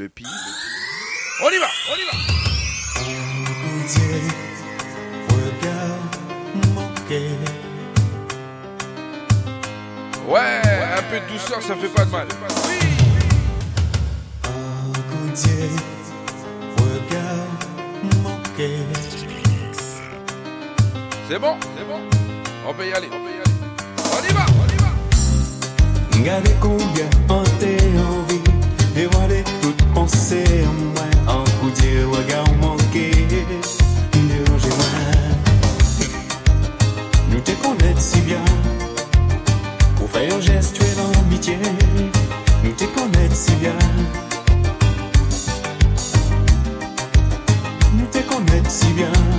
le. On y va, on y va. Ouais, un peu de douceur, ça fait pas de mal. C'est bon, c'est bon. On peut y aller, on peut y aller. On y va, on y va. C'est un coup de regard manqué. Nous te connaissons si bien. Pour faire un geste, tu es dans. Nous te connaissons si bien. Nous te connaissons si bien.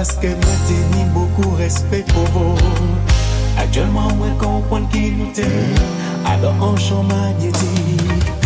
parce que moi t'ai beaucoup respect pour vous. Actuellement, moi comprends qui nous t'aime, alors en champ magnétique.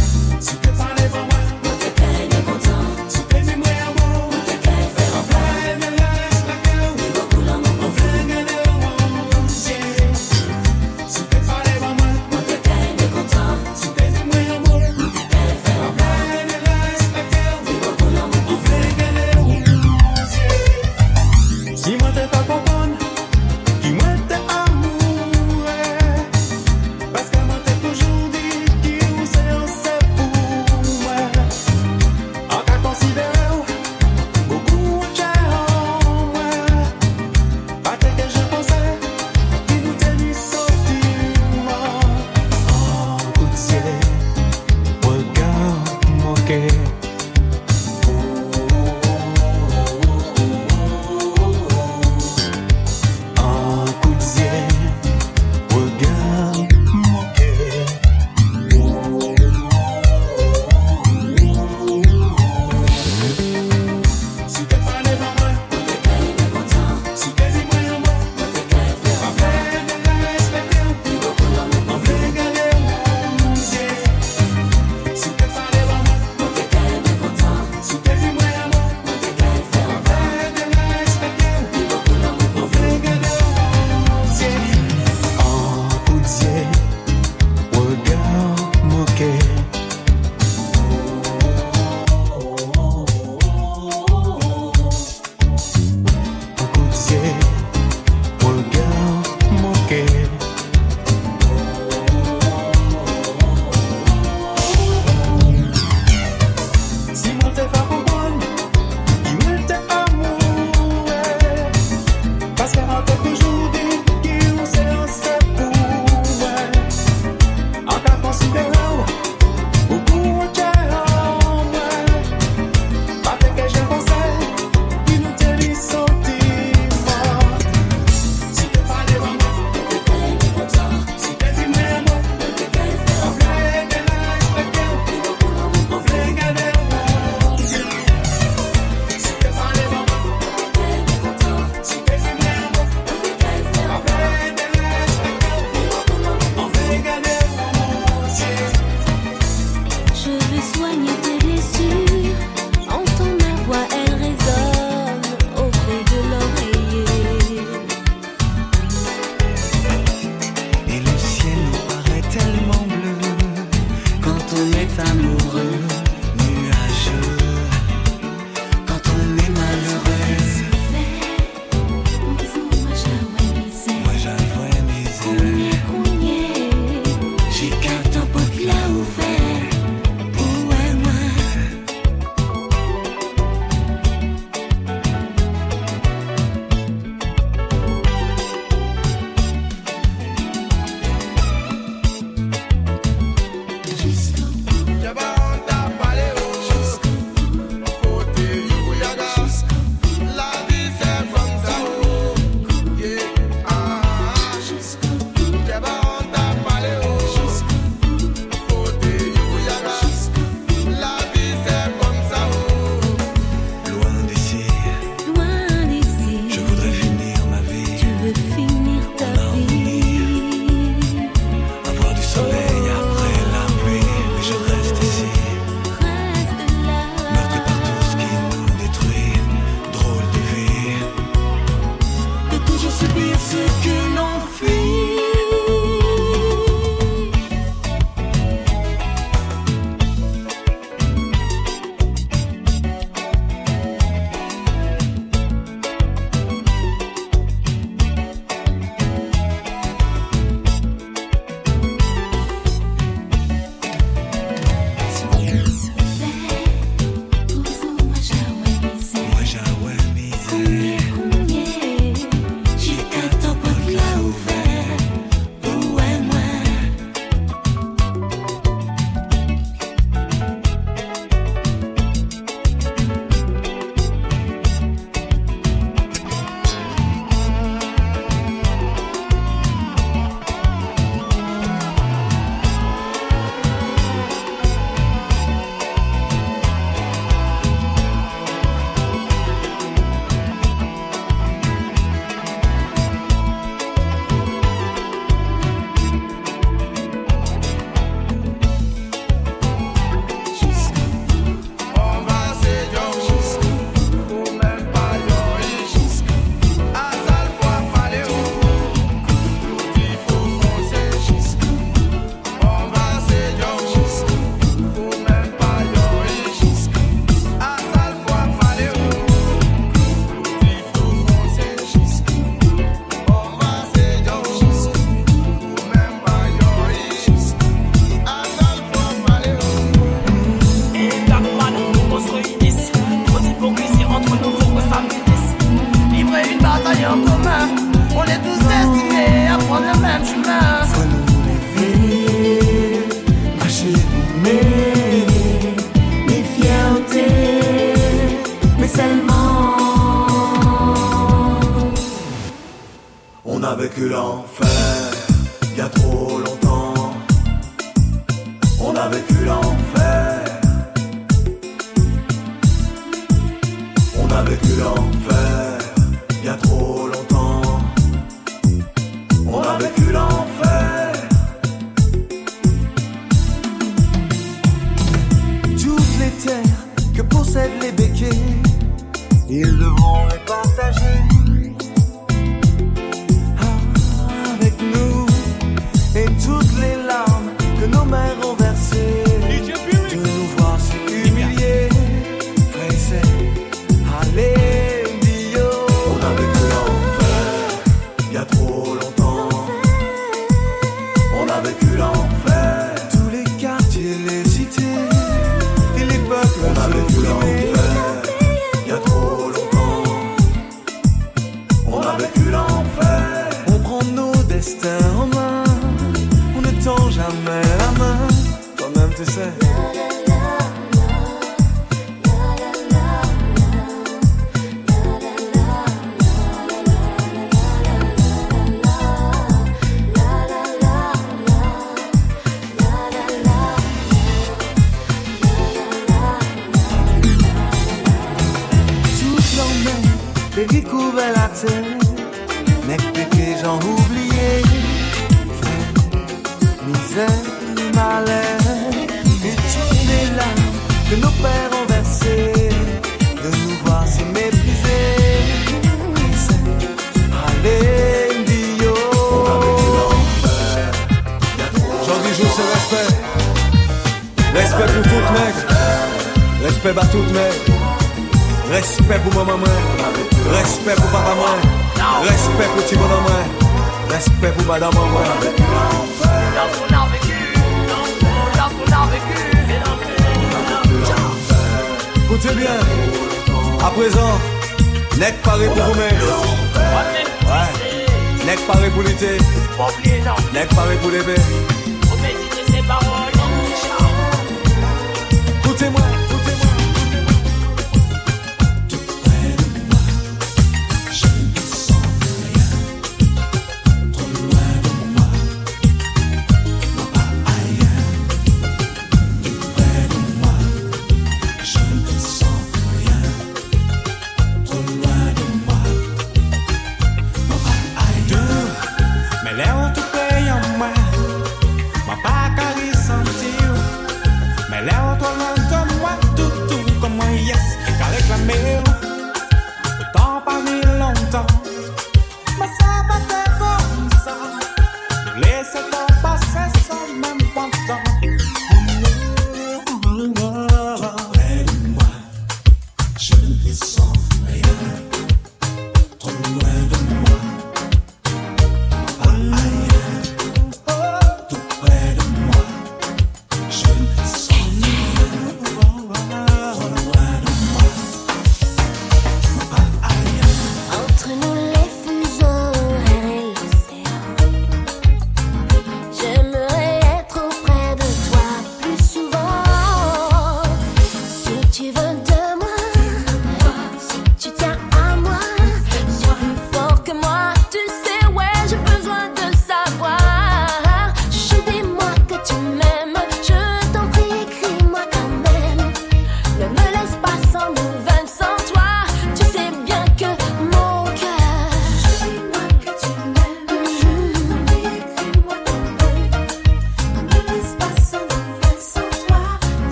time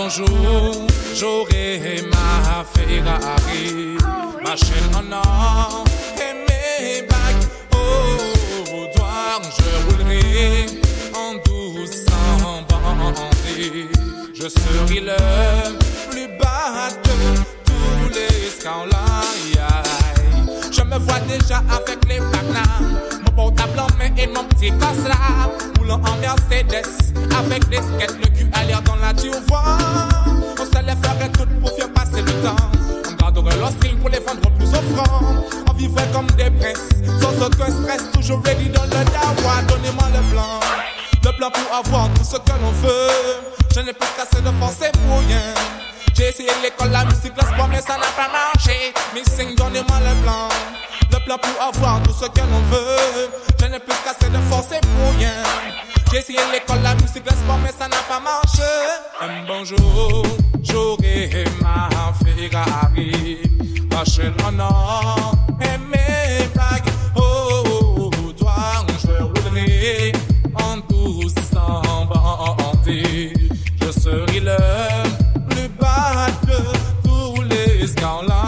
bonjour. J'aurai ma Ferrari, ma chaîne en or et mes bagues au doigt. Je roulerai en doucement bandit. Je serai le plus bas de tous les scandales. Je me vois déjà avec les mon portable en main et mon petit gosse là, roulant en Mercedes, avec des skates, le cul à l'air dans la vois On se les ferait toutes pour faire passer le temps. On garderait leur string pour les vendre plus offrant. On vivrait comme des princes, sans aucun stress, toujours ready dans le dawa. Donnez-moi le plan, le plan pour avoir tout ce que l'on veut. Je n'ai plus cassé de et pour rien. J'ai essayé l'école, la musique, le sport, mais ça n'a pas marché. Missing, donnez-moi le plan. Le plan pour avoir tout ce que l'on veut. Je n'ai plus cassé de force et pour rien. J'ai essayé l'école, la musique, le sport, mais ça n'a pas marché. Un bonjour, j'aurai ma Ferrari. Or et mes bagues au doigt. Je roulerai en doucement bandit. Je serai le plus bas de tous les scandales.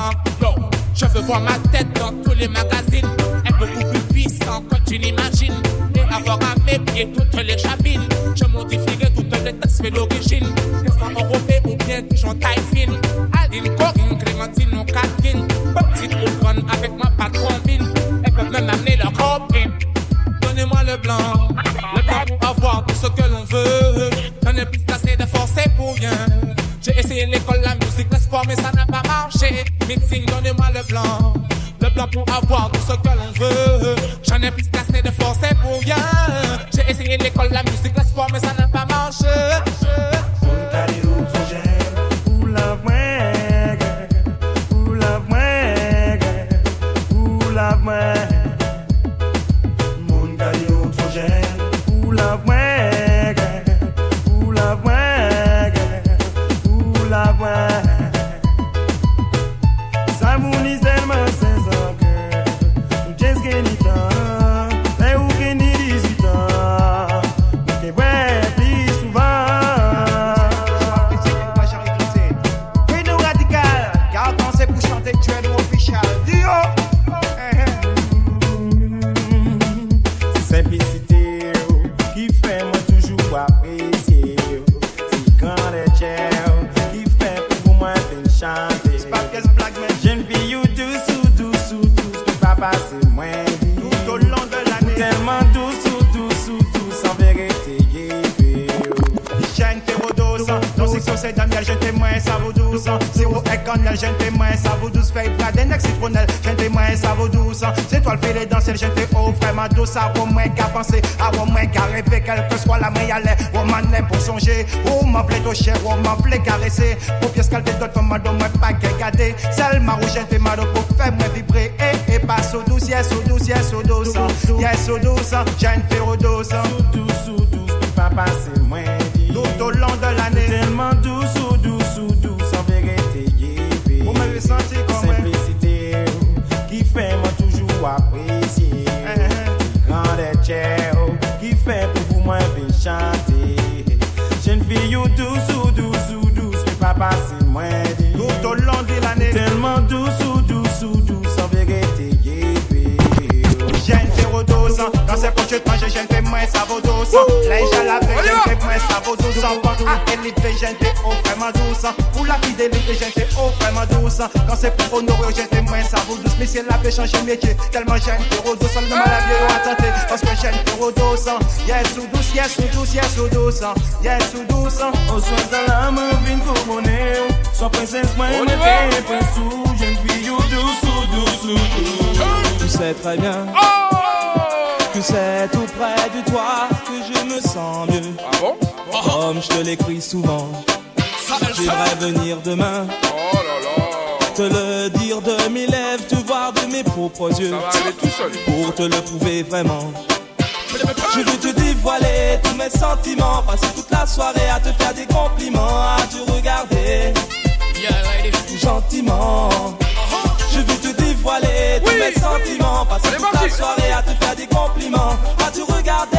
Voir ma tête dans tous les magazines. Être beaucoup plus puissant que tu n'imagines. Et avoir à mes pieds toutes les cabines. Je modifierai toutes les taxes d'origine. Qu'est-ce européen ou bien toujours taille fine. Aline, Corinne, Clémentine ou Catherine. Petite ou grande avec ma patte combine. Elles peuvent même amener leur copine. Donnez-moi le blanc, le blanc pour avoir tout ce que l'on veut. Je n'ai plus assez de pour rien. J'ai essayé l'école, la musique, le sport, mais ça n'a pas marché. Mixing, donnez-moi le blanc, le blanc pour avoir tout ce que l'on veut. J'en ai plus assez de force et pour rien. J'ai essayé l'école, la musique, le sport, mais ça n'a pas marché. Freedom ça vaut 12 ans. C'est toi le filet dans jeune fait oh, vraiment douce, à au moins qu'à penser, à au moins qu'à rêver, quelle que soit la main, y aller, au manet pour songer, oh, m'en plaît au cher, oh, m'en plaît caresser, pour pièce scalper d'autres femmes, madame, moi, pas qu'à garder. Celle marou, jeune fait mal pour faire, moi, vibrer, et, et passe au douce, yes, au douce, yes, au douce, yes, au douce, jeune fait au douce. Ou douce ou douce, peux pas passer moins. 12 12 oh, douce Pour la oh, pour honorer, jeune fais moins, ça vaut 12 Mais si elle avait changé métier, tellement jeune Théodose, elle me l'a bien attenté Parce que jeune Théodose, yes ou douce, yes ou douce, yes ou douce Yes ou douce Au soir de l'âme, vine couronner Sois princesse, moi, On y mais va. t'es prince ou jeune fille ou douce ou douce ou douce. Tu sais très bien Oh c'est tout près de toi que je me sens mieux. Ah bon? Comme je te l'écris souvent, j'aimerais venir demain. Oh là là. Te le dire de mes lèvres, te voir de mes propres yeux. Ça va aller tout seul. Pour te le prouver vraiment. Je veux te dévoiler tous mes sentiments. Passer toute la soirée à te faire des compliments, à te regarder gentiment. Dévoiler tous Oui, mes sentiments. Passer toute la soirée à te faire des compliments, à te regarder.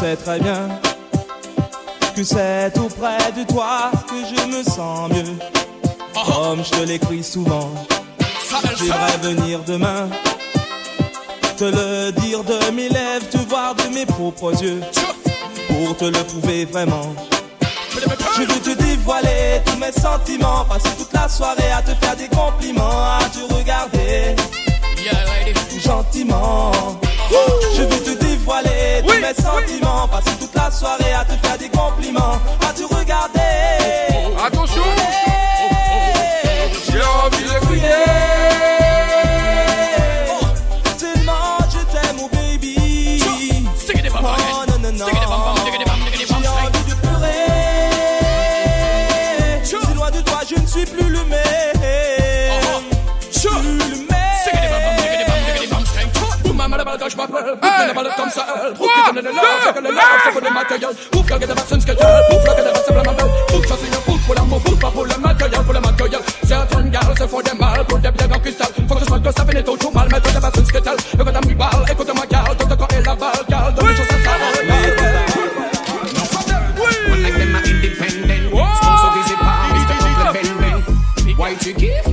sais très bien que c'est tout près de toi que je me sens mieux. Comme je te l'écris souvent, j'aimerais venir demain. Te le dire de mes lèvres, te voir de mes propres yeux. Pour te le prouver vraiment. Je veux te dévoiler tous mes sentiments. Passer toute la soirée à te faire des compliments, à te regarder gentiment. Je veux te dévoiler tous Oui, mes oui. sentiments. Passer toute la soirée à te faire des compliments, à te regarder. Attention. euch Wappel, comme ça, Druck in den Lauf, in you give,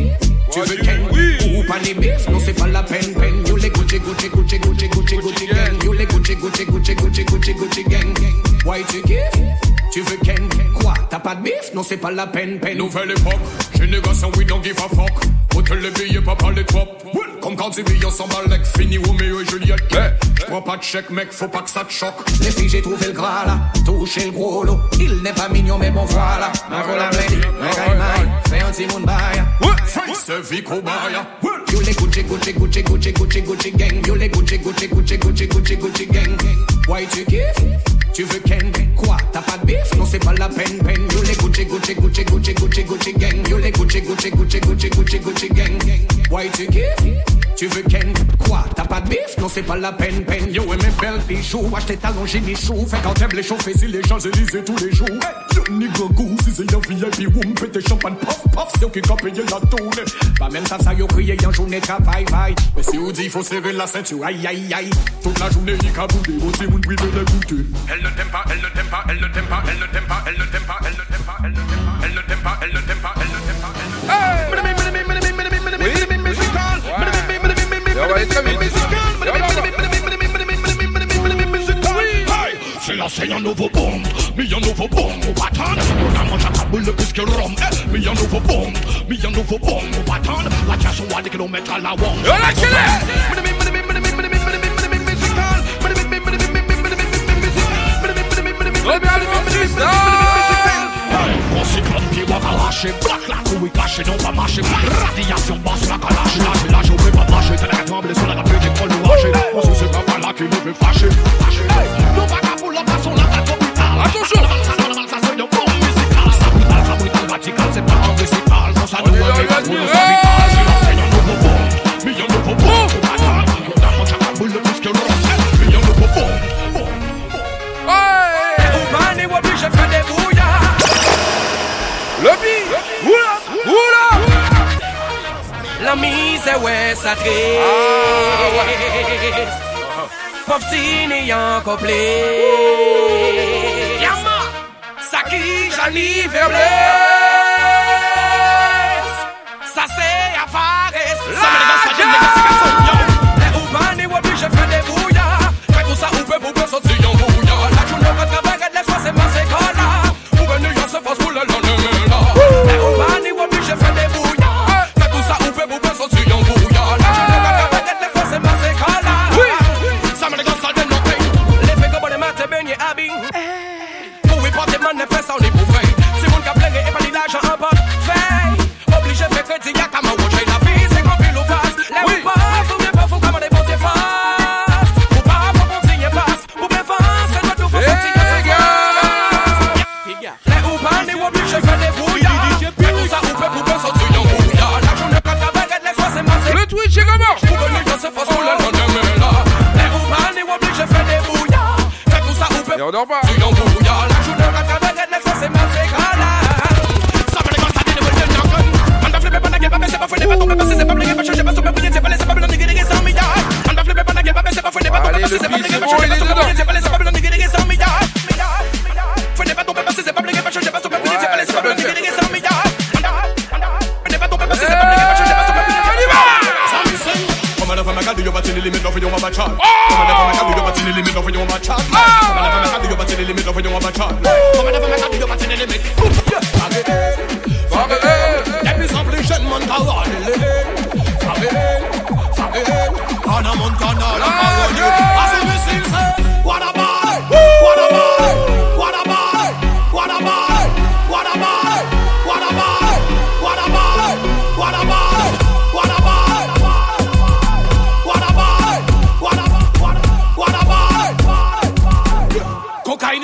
to the Gucci, Gucci, Gucci, Gucci, Gucci, gang. Why tu kiffes? Tu veux ken? Quoi? T'as pas de bif? Non, c'est pas la peine, peine. Nouvelle époque, génération we don't give a fuck. Hôtel les billets, pas parler trop. Comme quand c'est billets s'en balèque, fini Roméo et Juliette. J'prends pas de chèque, mec, faut pas que ça te choque. Les filles, j'ai trouvé le gras là, touché le gros lot. Il n'est pas mignon, mais bon voilà. Ma rola ready, ma gaïmaï, fais un petit monde bail. Face vie cobaya. You les Gucci, Gucci, Gucci, Gucci, Gucci, Gucci gang. You les Gucci, Gucci, Gucci, Gucci, Gucci, Gucci gang. Why tu kiffes? Tu veux ken? Quoi? T'as pas de bif? Non, c'est pas la peine, peine. You les Gucci, Gucci, Gucci, Gucci, Gucci, Gucci gang. You les Gucci, Gucci, Gucci, Gucci, Gucci, Gucci gang. Why tu kiffes? Tu veux ken? Quoi? T'as pas de bif? Non, c'est pas la peine, peine. Yo, et mes belles bijoux, acheter talons, j'ai mis chou. Fait quand t'aimes les chauffer, si les gens élisent tous les jours. Nigga goose, si c'est un VIP, woum, pété champagne, puff, puff, c'est qui ont payé la tournée. Pas même ça, ça y a crié en journée travail, vaille. Mais si on dit faut serrer la ceinture, aïe aïe aïe. Toute la journée, il caboudé, aussi moun privé les goûter. Elle ne t'aime pas, elle ne t'aime pas, elle ne t'aime pas, elle ne t'aime pas, elle ne t'aime pas, elle ne t'aime pas, elle ne t'aime pas, elle ne t'aime pas, elle ne t'aime pas, elle ne t'aime pas, elle ne t'aime pas. Yo, wait. C'est un nouveau bombe, mais un nouveau bombe au bâton. On a mangé à boule plus que rhum. Mais un nouveau bombe, mais un nouveau bombe au bâton. La chasse au des kilomètres à la wong. Yo, la killer! Olha a artista! Comme pied va lâcher, black la couille cachée, non pas marcher, radiation basse la calache, lâche, lâche, on peut pas marcher, t'as la tremble sur la rapide, nous hacher, on se c'est pas là qui nous veut fâcher, fâcher, nous pas qu'à pour l'homme, façon la tête hôpital, Attention. ça c'est un bon musical, ça brutal, ça brutal, radical, c'est pas un récital, quand ça On nous la pour nous nuit. mize wè sa tres Poftine yon kople Yama Sa ki jani verbles Sa se avares Sa me le gasa jen le gasa gasa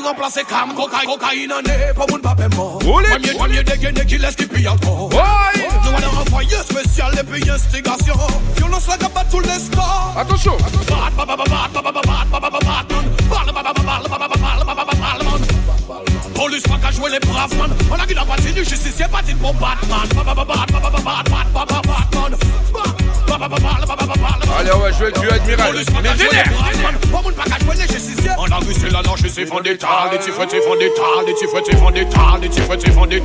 remplacer cam, cocaïne, cocaïne en pas mon papé mort. Premier, premier dégainé qui laisse qui pille encore. Ouais. Nous allons envoyer spécial et puis instigation. Violence la gaba tout les scores. Attention. Police pas qu'à jouer les braves man. On a qui partie du justicier, partie pour Batman. Batman, Batman, Batman, Batman, Batman. Allez, on va jouer du admiral. On a vu c'est la c'est. Les c'est. Les c'est. Les c'est. Les. Les.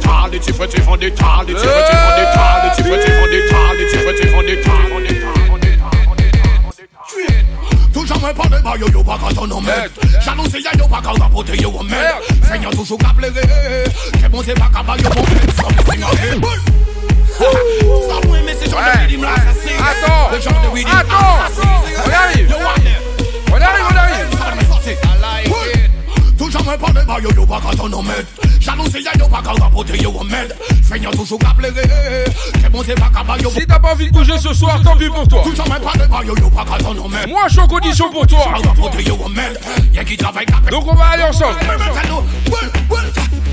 Les. Les. Toujours me parler, bah yo yo pas on en met yo pas quand rapoter yo Seigneur toujours qu'à Que bon c'est pas qu'à bah yo bon Seigneur Attends, Attends, on arrive. On arrive, on arrive. Toujours moi parler ba yo yo pas quand on en met J'annonce ya yo yo Seigneur toujours qu'à pleurer Que bon c'est pas qu'à ba yo Si t'as pas envie de bouger ce soir, tant pis pour toi. Parler ba yo yo pas quand on en met Moi, je suis en condition pour toi. Y'a qui travaille Donc, on va aller ensemble.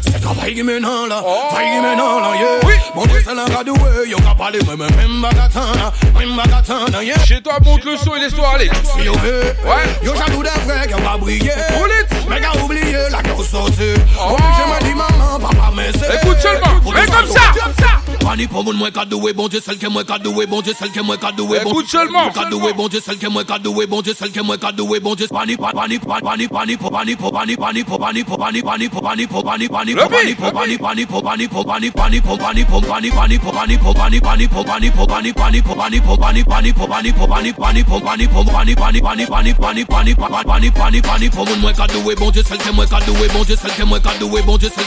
C'est payer maintenant là, Oh. payer maintenant là, yeah. Oui. Mon Dieu, c'est la gadoué, yo qu'à parler, même, même bagatana, même bagatana, yeah. Chez toi, monte le son et laisse-toi aller. Si yo veut, Ouais. yo jaloux des frères qui va briller. Roulette. Mais qu'a oublié la qui sorti. Oh. Je me dis maman, papa, mais c'est. Écoute seulement. Tout comme ça. comme ça. Pani pou moun mwen kadouwe, bon Dieu sel ke mwen kadouwe, bon Dieu sel ke mwen kadouwe, bon Dieu sel ke mwen kadouwe, bon Dieu sel ke mwen kadouwe, bon Dieu sel ke mwen kadouwe, bon Dieu pani pani pani pani pani pou pani pou pani pani pou pani pou pani pani pou pani pou pani pani pou pani pou pani pani pou pani pou pani pani pou pani pou pani pani pou pani pou pani pani pou pani pou pani pani pou pani pou pani pani pou pani pou pani pani pou pani pou pani pani pani pani pani pani pani pani pani pou moun mwen kadouwe, bon Dieu sel ke mwen kadouwe, bon Dieu sel ke mwen kadouwe, bon Dieu sel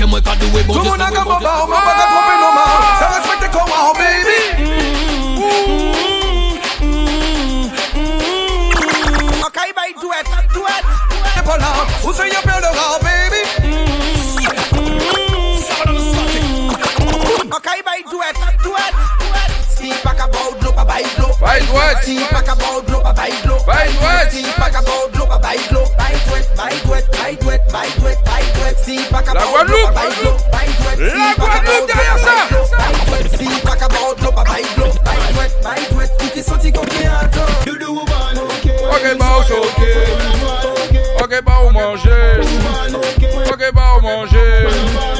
ke mwen kadouwe, bon Vous n'avez pas barre, ma bague à tromper nos mains. Ça respecte comment, baby? Okay, bye, do it, do it. C'est pas là, où c'est y'a plein de rats, baby? Okay, bye, do it, do it, do it. Think La Guadeloupe okay. You bah on. Okay, bah on.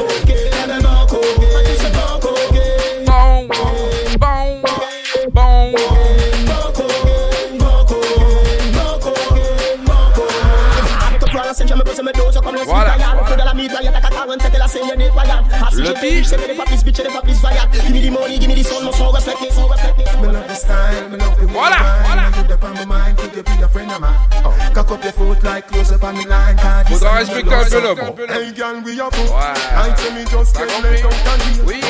aguántate la Le pire. Voilà, voilà. Faudra respecter un peu l'homme. Ouais. Oui.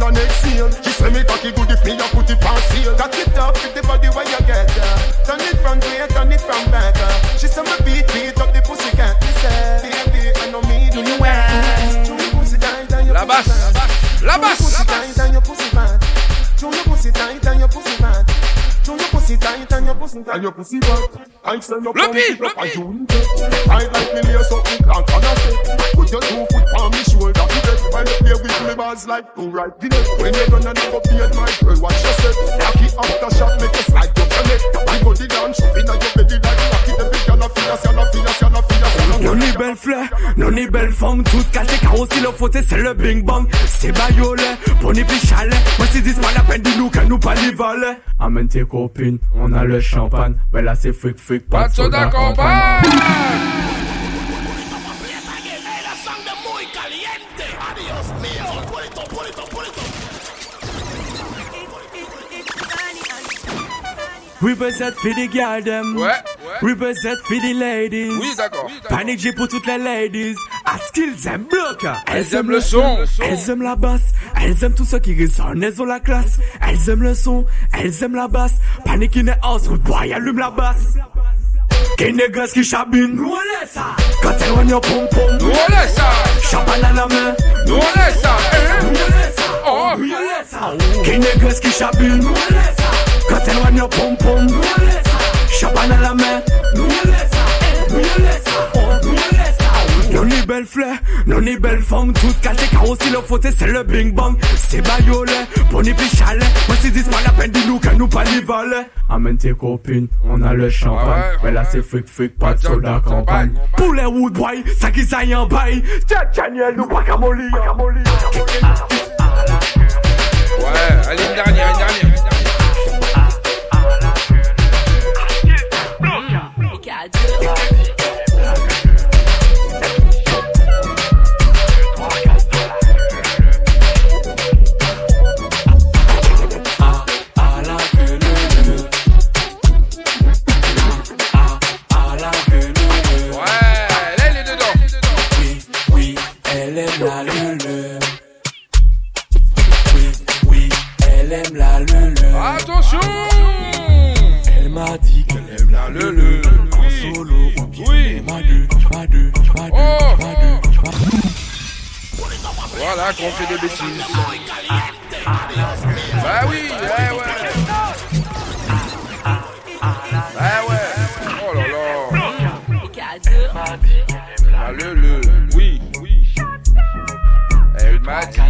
Your pussy a the liar, me body get killed. Cocky and go burn you like a wild meal. Two shot of sweet vines in a couple blue wheel. Blue wheel bust in a me head like gun position. Fit a rider, the devil not feel. Gyal a, and a inhale and exhale. She say me cocky good if me a put it past heel. Cock it up with the body where you get uh. Turn it from way, turn it from back uh. She say me beat, beat up the pussy cat. Me say, baby, I know me do you well. Do your pussy tight and your La pussy basse. fat. La Do your basse. pussy tight and your pussy fat. Do your pussy tight pussy tight and your pussy fat. And your pussy fat. I say your Le pump pit, it le up and pit. you it. I like me lay something plank on a set. Put your two foot on me shoulder. You get when you play with me bars like two right dinner. When you run and never play my girl, watch your step. Rocky after shot, make you slide up your neck. I go the dance, shove in your belly like rocky. The big girl a feel us, y'all a feel us, y'all a feel us. Non ni belle fleur, non ni belle forme, toute cassée car aussi le faute c'est le bing bang. C'est bayolet, bon et puis chalet. Moi si dis pas la peine dis-nous que nous pas les valets. Amène tes copines, on a le champagne. Mais là c'est fric fric, Pas de soda campagne. Represent for the girl them. Ouais, ouais. Represent for the ladies. Oui, d'accord. Oui. Panic J pour toutes les ladies. À skills aiment bloc. Elles aiment le son. Elles aiment la basse. Elles aiment tout ce qui résonne. Elles ont la classe. Elles aiment le son. Elles aiment la basse. Panic in the house. Rude boy, allume la basse. Qu'est négresse qui chabine. Nous on laisse ça. Quand elle rogne au pom pom. Nous on laisse ça. Champagne à la main. Nous on laisse ça. Nous on laisse ça. Oh. Nous on laisse ça. Qu'est négresse qui chabine. Nous on laisse ça. Rogne au pom pom. Nous. Champagne à la main. Nous. Nous. Nous. Non ni belle fleur, non ni belle femme, toute car aussi le faute c'est le bing bang. C'est et puis chalet. Moi si dis pas la peine que nous pas. Amène tes copines, on a le champagne. Mais là c'est fric fric, pas de soda campagne. Pour les wood boy, ça qui ça y en bail. Jack Daniel, nous pas molly. Ouais, allez, une dernière, une dernière. Elle aime la lulu. Attention Elle m'a dit qu'elle aime la Le Voilà qu'on fait des bêtises. Bah oui, ouais, ouais. Bah ouais. Oh là là. Ah, le le. Oui. Elle m'a dit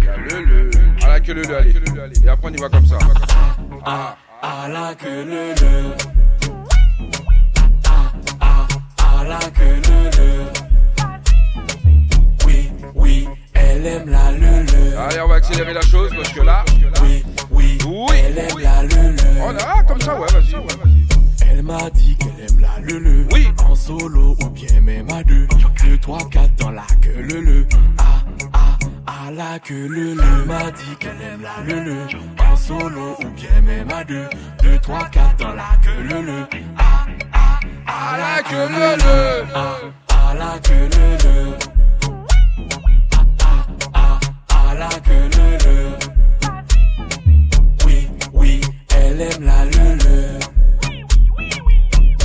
bien le le. Ah la queue le le, allez. Et après on y va comme ça. Ah, ah, la que le le. Ah, ah, ah, la que le le. Elle aime la lulu. Allez, on va accélérer la chose parce que là. Oui, oui, Oui. elle aime la lulu. Oh là, comme ça, ouais, vas-y. ouais, vas-y. Elle m'a dit qu'elle aime la lulu. Oui. En solo ou bien même à deux. Deux, trois, quatre dans la queue lulu. Ah, ah, ah, la queue lulu. m'a dit qu'elle aime la lulu. En solo ou bien même à deux. Deux, trois, quatre dans la queue lulu. Ah, ah, ah, la queue lulu. Ah, ah, la queue lulu. La queue lulu. Oui, oui, elle aime la lulu.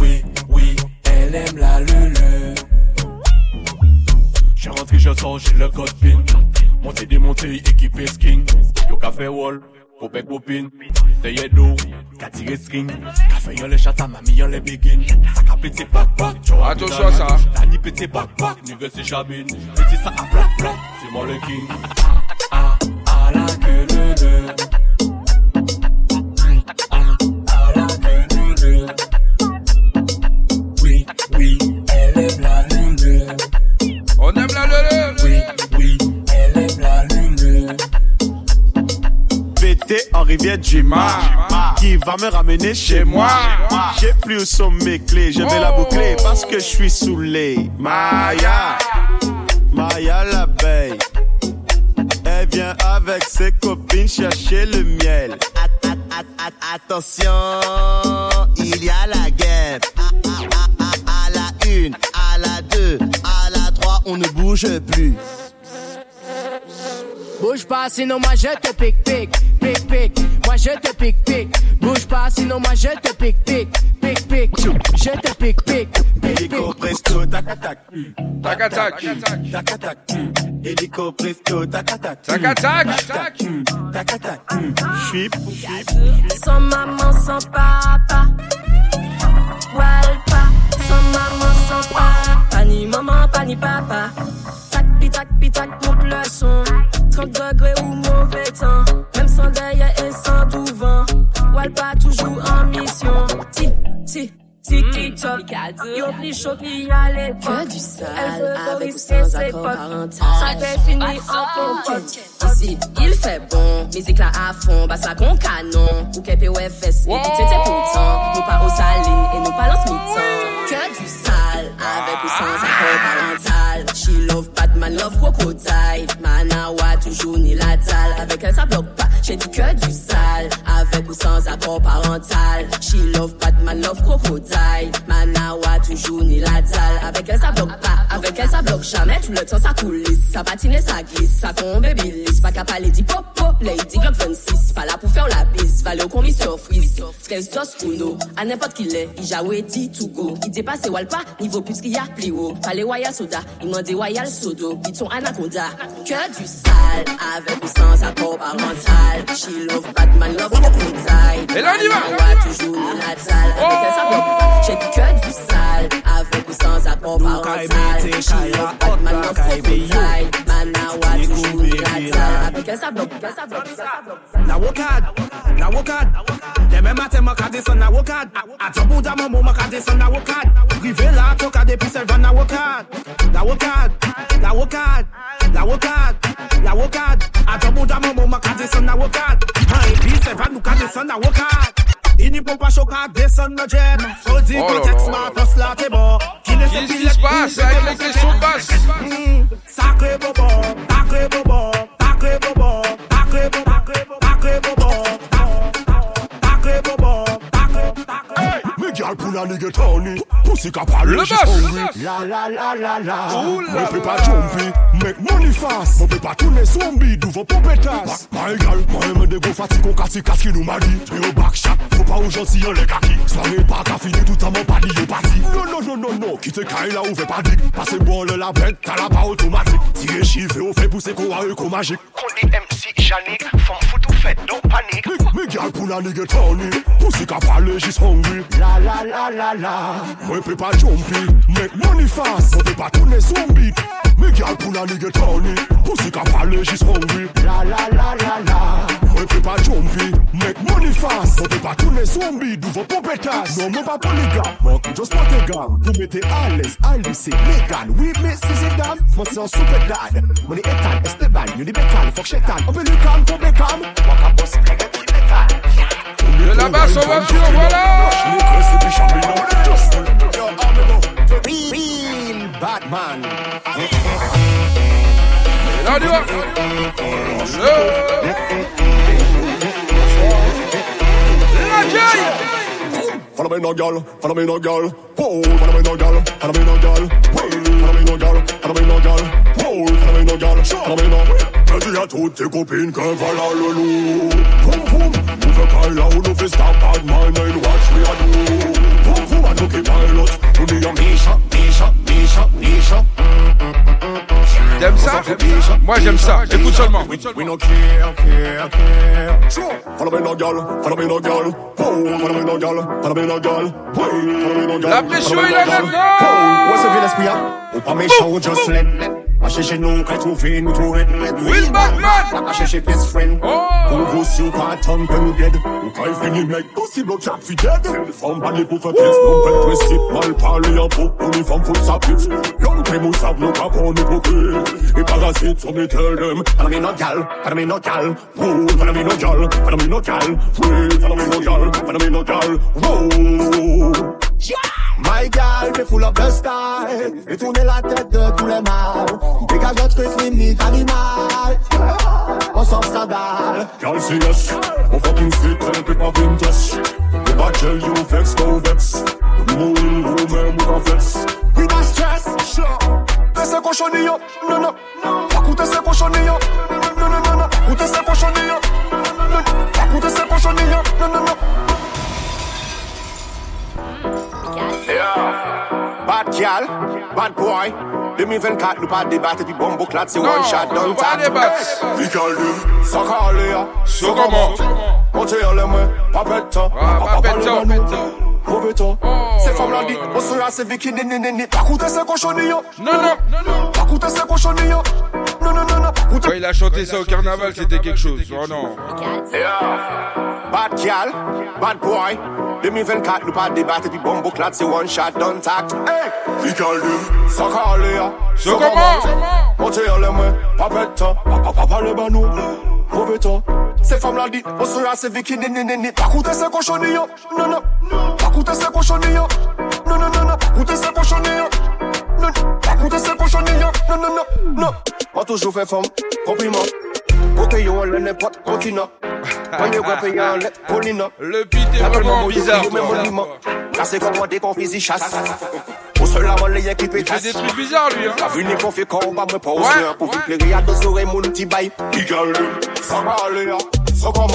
Oui, oui, elle aime la lulu. J'ai rentré, je sors, j'ai le code pin. Monté, démonté, équipé skin. Yo café wall, copé copine. T'es d'eau, qu'a tiré string. Café yon les chata, mamie yon les begin. Ça qu'a pété back back. Attention à ça. T'as ni pété back back, nigga c'est chabine. Pété ça à black black, c'est moi le king. Oui, oui, elle est la. On aime la lune. Oui, oui, elle est la lune. En rivière du Mar. Qui va me ramener chez moi? J'ai plus où sont mes clés. Je vais la oh. boucler parce que je suis saoulé. Maya, Maya la veille. Vient avec ses copines chercher le miel. At- at- at- at- attention, il y a la guerre. À, à- à- à la une, à la deux, à la trois, on ne bouge plus. Bouge pas, sinon moi je te pique, pique, pique, pique. Moi je te pique, pique. Bouge pas, sinon moi je te pique, pique, pique, pique. Je te pique, pique, pique, pique. presto, tac tac. Tac attaque. Tac tac. Hélico presto, tac tac. Tac attaque. Tac tac. Je suis Sans maman, sans papa. Walpa. Sans maman, sans papa. Pas ni maman, pas ni papa. Tac, pitac, pitac, monte le son. 30 degrés ou mauvais temps. Même sans derrière et sans tout vent. Walpa toujours en mission. Ti, ti. TikTok, yo pli chaud pli à l'époque. Que du sale, avec ou sans accord parental. Ça fait finir en compote. Ici, il fait bon, musique là à fond, basse là con canon, ou KPOFS, écoute c'était pourtant, nous pas au saline et nous pas lance mi-temps. Que du sale, avec ou sans accord parental. She love crocodile, Manawa toujours ni la dalle, avec elle ça bloque pas, j'ai dit que du sale, avec ou sans accord parental. She love Batman, love crocodile, Manawa toujours ni la dalle, avec elle ça bloque pas, avec elle ça bloque jamais, tout le temps ça coulisse, ça patine et ça glisse, ça tombe et bilisse, pas capable de dire popo, lady Glock 26, pas là pour faire la bise, va au commis sur freeze, stress just uno, à n'importe qui l'est, il jaoué dit to go, il dépasse Walpa, niveau plus qu'il y a plus haut, pas les Royal Soda, il m'a dit Royal Sodo, ils sont anaconda, que du sale, avec ou sans accord parental, she love Batman, love crocodile, Et là, on y va. Manawa, toujours ni la dalle, avec elle ça bloque j'ai dit que du sale, avec ou sans accord parental, she love Batman, love crocodile, Manawa, toujours ni la dalle, avec elle ça bloque pas, ça bloque pas, ça bloque pas. Now work hard, now work hard. Demain matin, ma carte son, now work hard. À ton bout d'un moment, ma carte son, now work hard. Privé là, ton carte puis ça va, now work hard. Now work hard, now work hard, now work hard, now work hard. À ton bout d'un moment, ma carte son, now work hard. Et puis ça va, nous carte son, now work hard. Il n'y peut pas choquer, descend le jet. Faut dire Oh là contexte, là. ma poste là, t'es bon. Qui laisse Qu'est-ce qui se passe avec les questions de basse Mm, Sacré bobo, sacré bobo, girl pull a nigga Tony. Pussy cap a Le hungry. La la la la la. Mon pépa là. jumpy, make money fast. Mon pépa tous les zombies d'ouvre pompetas. My girl, moi aime des gros fatigues au cassi cassi nous m'a dit. Mais au back shot, faut pas aux gentils les kaki. Soirée pas qu'à finir tout en mon pas dit parti. Non non non non non, quitte Kyle là ouvre pas dick. Passez bon le la bête, t'as la pas automatique. Tirer chiffre au fait pousser quoi à eux qu'au magique. Qu'on dit MC Yannick, femme foutou fait, donc panique. Me girl pull a nigga Tony. Pussy cap a she's hungry. La la la la la. Moi pépa jumpy, make money fast. Mon pépa tous les zombies. Me girl pull a nigga Tony. Pussy cap a she's hungry. La la la la la. Moi pépa jumpy, make money fast. Mon pépa tous les zombies d'ouvre pompetas. Non, moi pas polygame. Moi just pas tes gars. Vous mettez à l'aise, Alice c'est légal. Oui, mais si c'est dame, moi c'est un super dad. Mon est Ethan, Esteban, you the bécal, fuck chétan. On veut lui calme, ton bécam. Waka boss, big up, qui bécal. De la basse en voiture, voilà Real Batman. Et là, on y va. Follow me no girl, follow me no girl. Whoa, follow me no girl, follow me no girl. Whoa, follow me no girl, follow me no girl. Whoa, follow me no girl, follow me no. Je dis à toutes tes copines que voilà le loup. Boum boum, nous là où nous fait stop bad man and watch me a do. Boum boum, à nous qui pilot, nous dit à Misha, Misha, Misha, Misha. T'aimes ça Moi j'aime ça, écoute seulement. We no care, care, care. Sure. Follow me no girl, follow me no girl. Whoa, follow me no girl, follow me no girl. Whoa, follow me no girl. La pression a girl. maintenant What's the villain, Ou pas méchant ou just let A chercher nous qu'à trouver nous trouver Will Batman A chercher best friend. Oh! Pour vous si ou pas tombe que nous dead? Ou quand il finit mec possible au cap fi dead? Femme pas les pour faire pièce Non fait twist Mal parler en peau Pour les femmes faut sa pute Young people savent nous pas pour nous procure Et parasites so me tell them Follow me no gal Follow me no gal. Roll Follow me no gal Follow me no gal. Free Follow me no gal Follow me no gal. Roll My gal, t'es full of the style. Et tourner la tête de tous les mâles. Dégage notre truc limite animal. On sort scandale Gal say yes On fucking sit and pick my vintage The bad gel you vex, go vex. Nous nous même ou qu'en flex. We not stress Sure. T'es ce cochonillo. Non, non Pas coûter ce cochonillo. Non, non, non, non Coûter ce cochonillo. Non, non Pas coûter ce cochonillo. Non, non, non Bad gal, bad boy. 2024 nous pas débattre puis bombe clat c'est one shot done pas débattre. Vi gal dem, ça calé ya So comment On te y'a le main, pas pète ta pas pète ta, pète ta. Mauvais temps Ces femmes là dit, on sera ces vicky ni ni ni ni Pas coûter ces cochonillos Non, non, non, non Pas coûter ces cochonillos Non, non, non, non. Quand il a chanté ça au carnaval, c'était quelque chose. Oh non. Bad gal, bad boy. 2024 nous pas débattre puis bombe clat c'est one shot done tact Hey, vi gal dem, ça calé ya So comment On te y'a le main, pas pète ta Pas pas parler ba nous. Mauvais temps. Ces femmes là dit, on sera ces vicky ni ni ni Pas coûter ces cochonillos Non, non. Pas coûter ces cochonillos Non, non, non, non. Pas coûter ces cochonillos Non, non Pas coûter ces cochonillos Non, non, non, non. On toujours fait femme, compliment. Ok yo, on le n'importe continent. On Le beat est vraiment bizarre. Là c'est comme moi dès qu'on fait chasse Au seul avant les fait pétassent. des trucs bizarres, lui, hein. La vue n'est qu'on fait qu'on va me Ouais. Pour vous plaire à deux oreilles mon petit bail. Ça va aller Ça comment?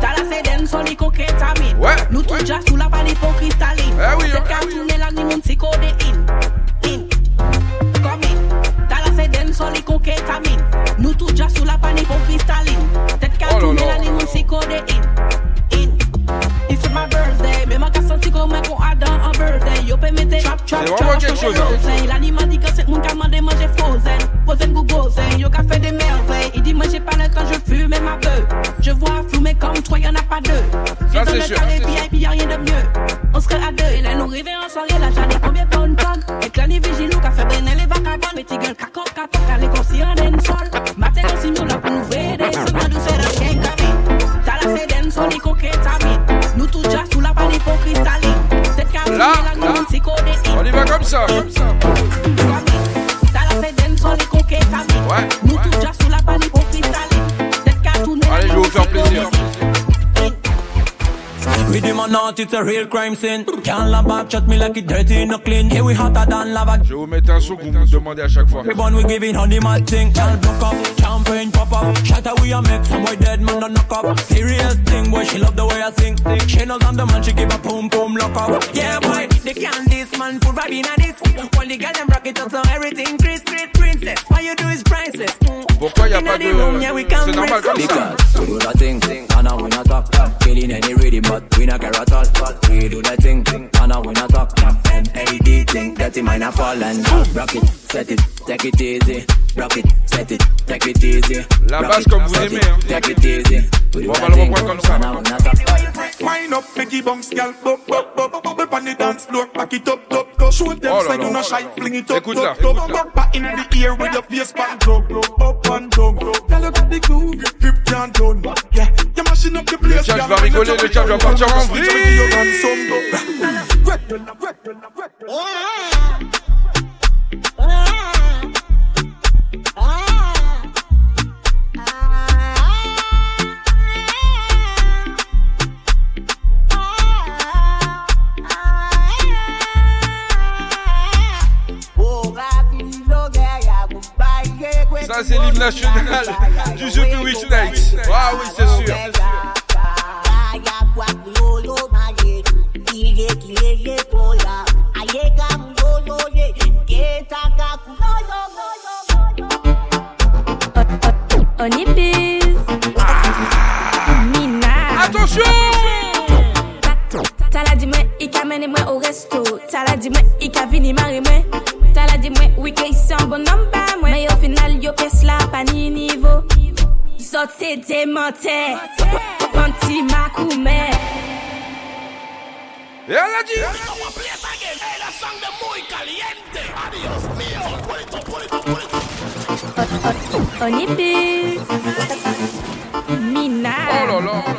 T'as la sédène sur les coquetamines. Ouais. Nous tous déjà sous la panique pour cristalline. Eh oui, Cette eh carte oui. tourne la nuit, mon psychodéine. In. Comme in. T'as la sédène sur les coquetamines. Nous tous déjà sous la panique pour cristalline. Cette Oh carte là tourne là. la nuit, mon psychodéine. In. Birthday. Mais ma comme un con Adam en birthday. Yo, mettre trap, trap, C'est trap. quelque chose, hein. L'animal dit que c'est mon qui a demandé manger frozen. Frozen. Yo, qu'a fait des merveilles. Il dit, moi j'ai pas le temps, je fume ma. Je vois flouer comme toi, y'en a pas deux. Dans c'est sûr, ça, c'est VIP, y'a rien de mieux. On serait à deux. Et là, nous en soirée, là, j'en ai combien de. Et que l'année vigile, nous, qu'a fait les vagabonds. With him or not, it's a real crime scene. Can't lie back, chat me like it dirty, no clean. Here we hotter than lava. Je vais vous mettre un son que vous me demandez à chaque fois. Everyone we giving honey mad thing. Can't block up, champagne pop up. Shatter we a make some boy dead man don't knock up. Serious thing, boy, she love the way I sing. She knows I'm the man, she give a boom boom lock up. Yeah, boy, they can't this man put vibe in a this. All the girl them rock it up so everything Chris, Chris, princess. What you do is priceless. Pourquoi y a Inna pas the room, yeah, we de. C'est normal comme ça. Because we do that thing, and now we not talk. Killing any ready, but we not care at all. We do that thing, and now we not talk. N-A-D thing, dirty mind a fall and rock it, set it, take it easy. Rock it, set it, take it easy. La Rock basse it, comme vous set aimez, it, hein. Take it easy. We do Bon, on that va le thing, reprendre comme ça. and now we not talk. Wind up, make it bounce, girl. Bop, bop, bop, bop, bop on the dance floor. Back it up, top, top. Show them Oh là side, là. you no shy. Fling it up, Écoute top, là, top. écoute là. Bop, back in the ear with your face pan drum. Up and down. Girl, you got the glue. Grip, grip, can't done. Yeah, you're mashing up the place. chat girl. va rigoler, le chat va partir en vrille. Ça, c'est l'hymne national du jeu de Weeknight. Ah oui, c'est sûr. On y bise. Mina. Attention! T'as la dit moi, il qu'a mené moi au resto. T'as la dit moi, il qu'a vini marier moi. T'as la dit moi, oui, que c'est un bon homme, pas moi. Mais au final, yo pas ni niveau. Zot c'est démenté. Panti makoumé. Et elle a dit. La Onibus Mina. Oh là là.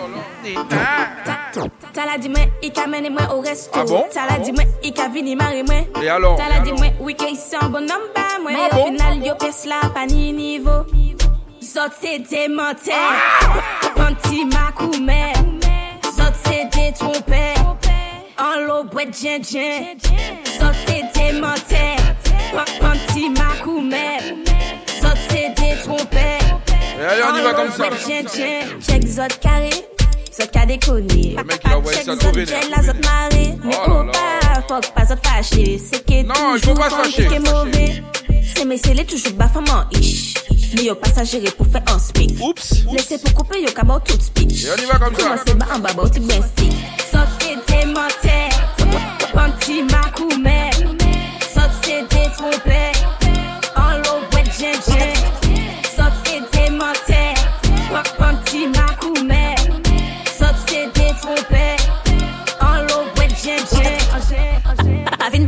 Tala di mwen, i ka mene mwen ou resto. Tala di mwen, i ka vini mare mwen Tala di mwen, wike yi se an bonan ba mwen E o final yo pes la pa ni nivou Zot se demente ah! Panti makoume Zot se detrompe An lo bwet djen djen Zot se demente Panti makoume C'est détrompé. Et allez, on y va comme ça. Tiens, tiens, check zot carré, zot déconné. A envoyé Check zot gel, la zot marée. Mais Oh bah, faut pas zot fâché. C'est que Non, il faut pas son fâcher. qui est mauvais. C'est mais c'est les toujours bas femme ish. Mais yo pas géré pour faire un speak. Oups. Laissez pour couper yo kaba tout speech. Et on y va comme ça. Commencez bas en bas, bah, tu bien stick. Zot c'est démenté. Panti makoumé. Zot c'est détrompé.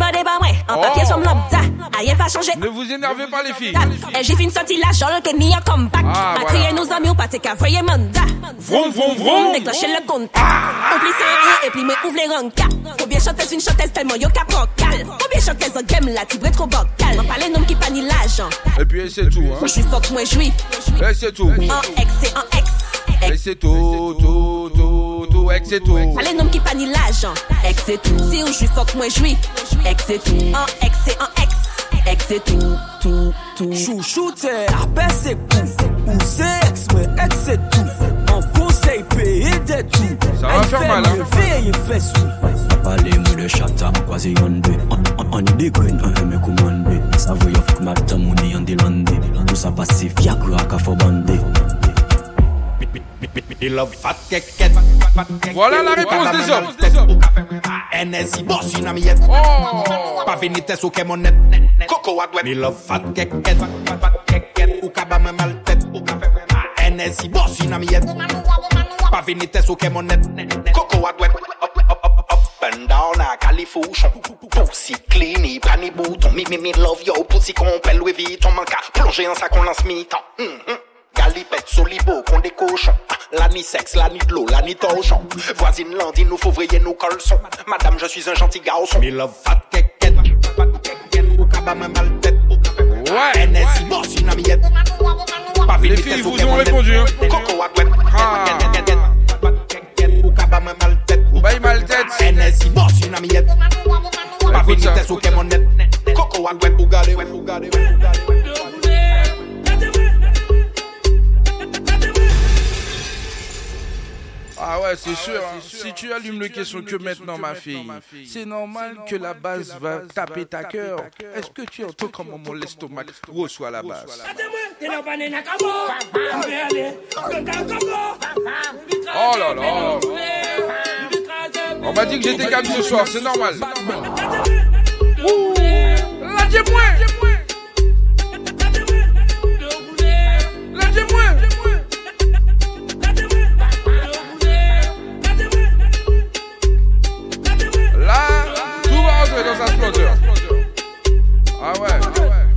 Djen. Avin bade ba mwen, an papye som lobda Ayen pa chanje Ne vous énervez pas, les filles. E j'ai fin sorti la jol ke ni a comeback Ah, Ma voilà. kriye nou zami ou pa te ka voye manda. Vroom, vroom, vroom. Déclencher le contact Oubli sans rien et puis me ouvre les ranka Combien chanteuse une chanteuse tellement yo ka prend cal Combien chanteuse en game la tibre trop bocal M'en parle nom qui pa ni l'argent. Et puis, c'est tout. Hein. Je suis fuck moi joui Et c'est tout. En ex et en ex. Et c'est tout, tout, tout, tout. Et c'est tout. Parle nom qui pa ni l'argent. Ex et tout. Si ou je fuck moi joui Ex et tout. En ex et en ex. Ex et tout. Tout, tout. Chouchoute, arpè se kou Ou se ex, mwen ex se tou An konsey peye de tou Ça va faire mal, hein. Veye fè sou Pale mou de chata, kwazi yonde An- an- An de gwen, an eme koumande Sa voyo fok mata mouni an de lande Tout sa pase fiakra ka fo bande Voilà la réponse des hommes. NSI boss in a mi yet Oh. Pa vini tes ou mon net Koko a dwet Mi love fat keket Ou ka ba me mal. Tet NSI boss in a mi yet Pa vini tes ou mon net. Up, up, up and down a califouchon Pussy clean, y pas ni bouton Mi, mi, mi love yo Pussy qu'on pèle Louis Vuitton Manque à plonger en sac on lance mi-temps. Hum, hum. Galipette, solibo, qu'on des cochons Ah, La ni sexe, la ni de l'eau, la ni torchon Voisine Landine, nous faut vriller nos colsons Madame, je suis un gentil garçon. Mi love fat keket Ou kaba me mal tête. Ouais. NSI boss in a mi yet Pa Les filles vous ont répondu, hein. A dwet Ah. Ou kaba me mal tête. Ou baille mal tête. NSI boss in a mi yet Pa Écoute vini ça, tes ou Koko a dwet Ou gade, ou gade, ou gade Ah ouais, c'est sûr. hein. Si tu allumes le caisson que maintenant, ma fille, c'est normal que la base va taper ta cœur. Est-ce que tu entends comment mon estomac reçoit la base. Oh là là. On m'a dit que j'étais calme ce soir, c'est normal. La Ah ouais.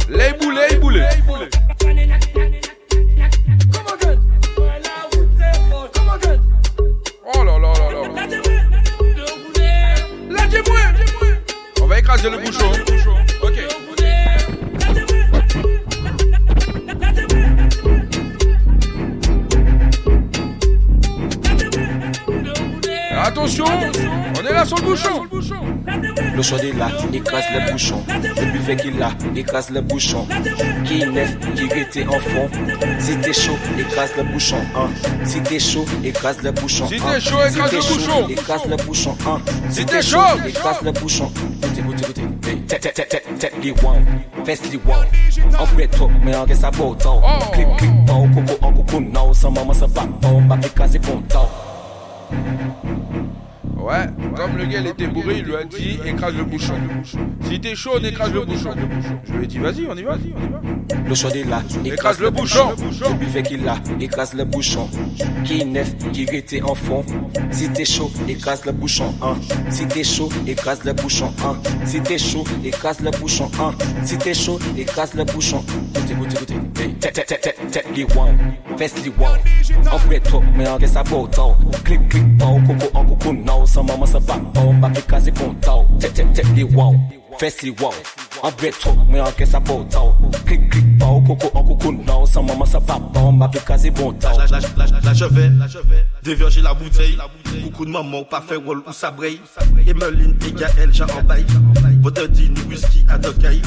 Les boulets, les boulets. Oh là là là là. On va écraser le bouchon. Attention, on est là sur le bouchon. Le chaud est là, écrase le bouchon. Le buffet qui là, écrase le bouchon. Qui est neuf, qui était en fond. Si t'es chaud, écrase le bouchon. Hein. Si t'es chaud, écrase le bouchon. Si t'es chaud, écrase t'es le bouchon. Écrase le bouchon. Hein. Si t'es chaud, écrase le bouchon. Écoutez, écoutez, écoutez. Hey, Tête, tête, tête, les les. En vrai, toi, mais en guess à beau temps. Clic, clic, bon, coco, en coco, non. Sans maman, ça va, bon, écraser bon temps. Ouais, comme le gars il était bourré, il lui a dit écrase le bouchon. Si t'es chaud, on écrase le bouchon. Je lui ai dit vas-y, on y va, vas-y, on y va. Le chaud est là, Écrase le bouchon. Le buffet qu'il a, écrase le bouchon. Qui est neuf, qui était en fond. Si t'es chaud, écrase le bouchon. Hein. Si t'es chaud, écrase le bouchon. Hein. Si t'es chaud, écrase le bouchon. Hein. Si t'es chaud, écrase le bouchon. Écoutez, écoutez. Hey, tête, tête, tête, tête, les wow. Fesse les wow. En vrai, toi, mais en guess à photo. Clic, clic, pao, coco, en coco, no. Sans maman, ça pas bon. Bah, fait casser bon tao. Tête, tête, tête, les wow. Les wow. En vrai, toi, mais en guess à photo. Clic, clic, pao, coco, en coco, no. Sans maman, ça pas bon. Bah, fait casser bon tao. Là, là, là, là, je vais déverger la bouteille. Beaucoup de mamans pas fait rôle ou sabraye. Emeline et Gaël, j'ai en bail. Votre din, whisky à Dokaï.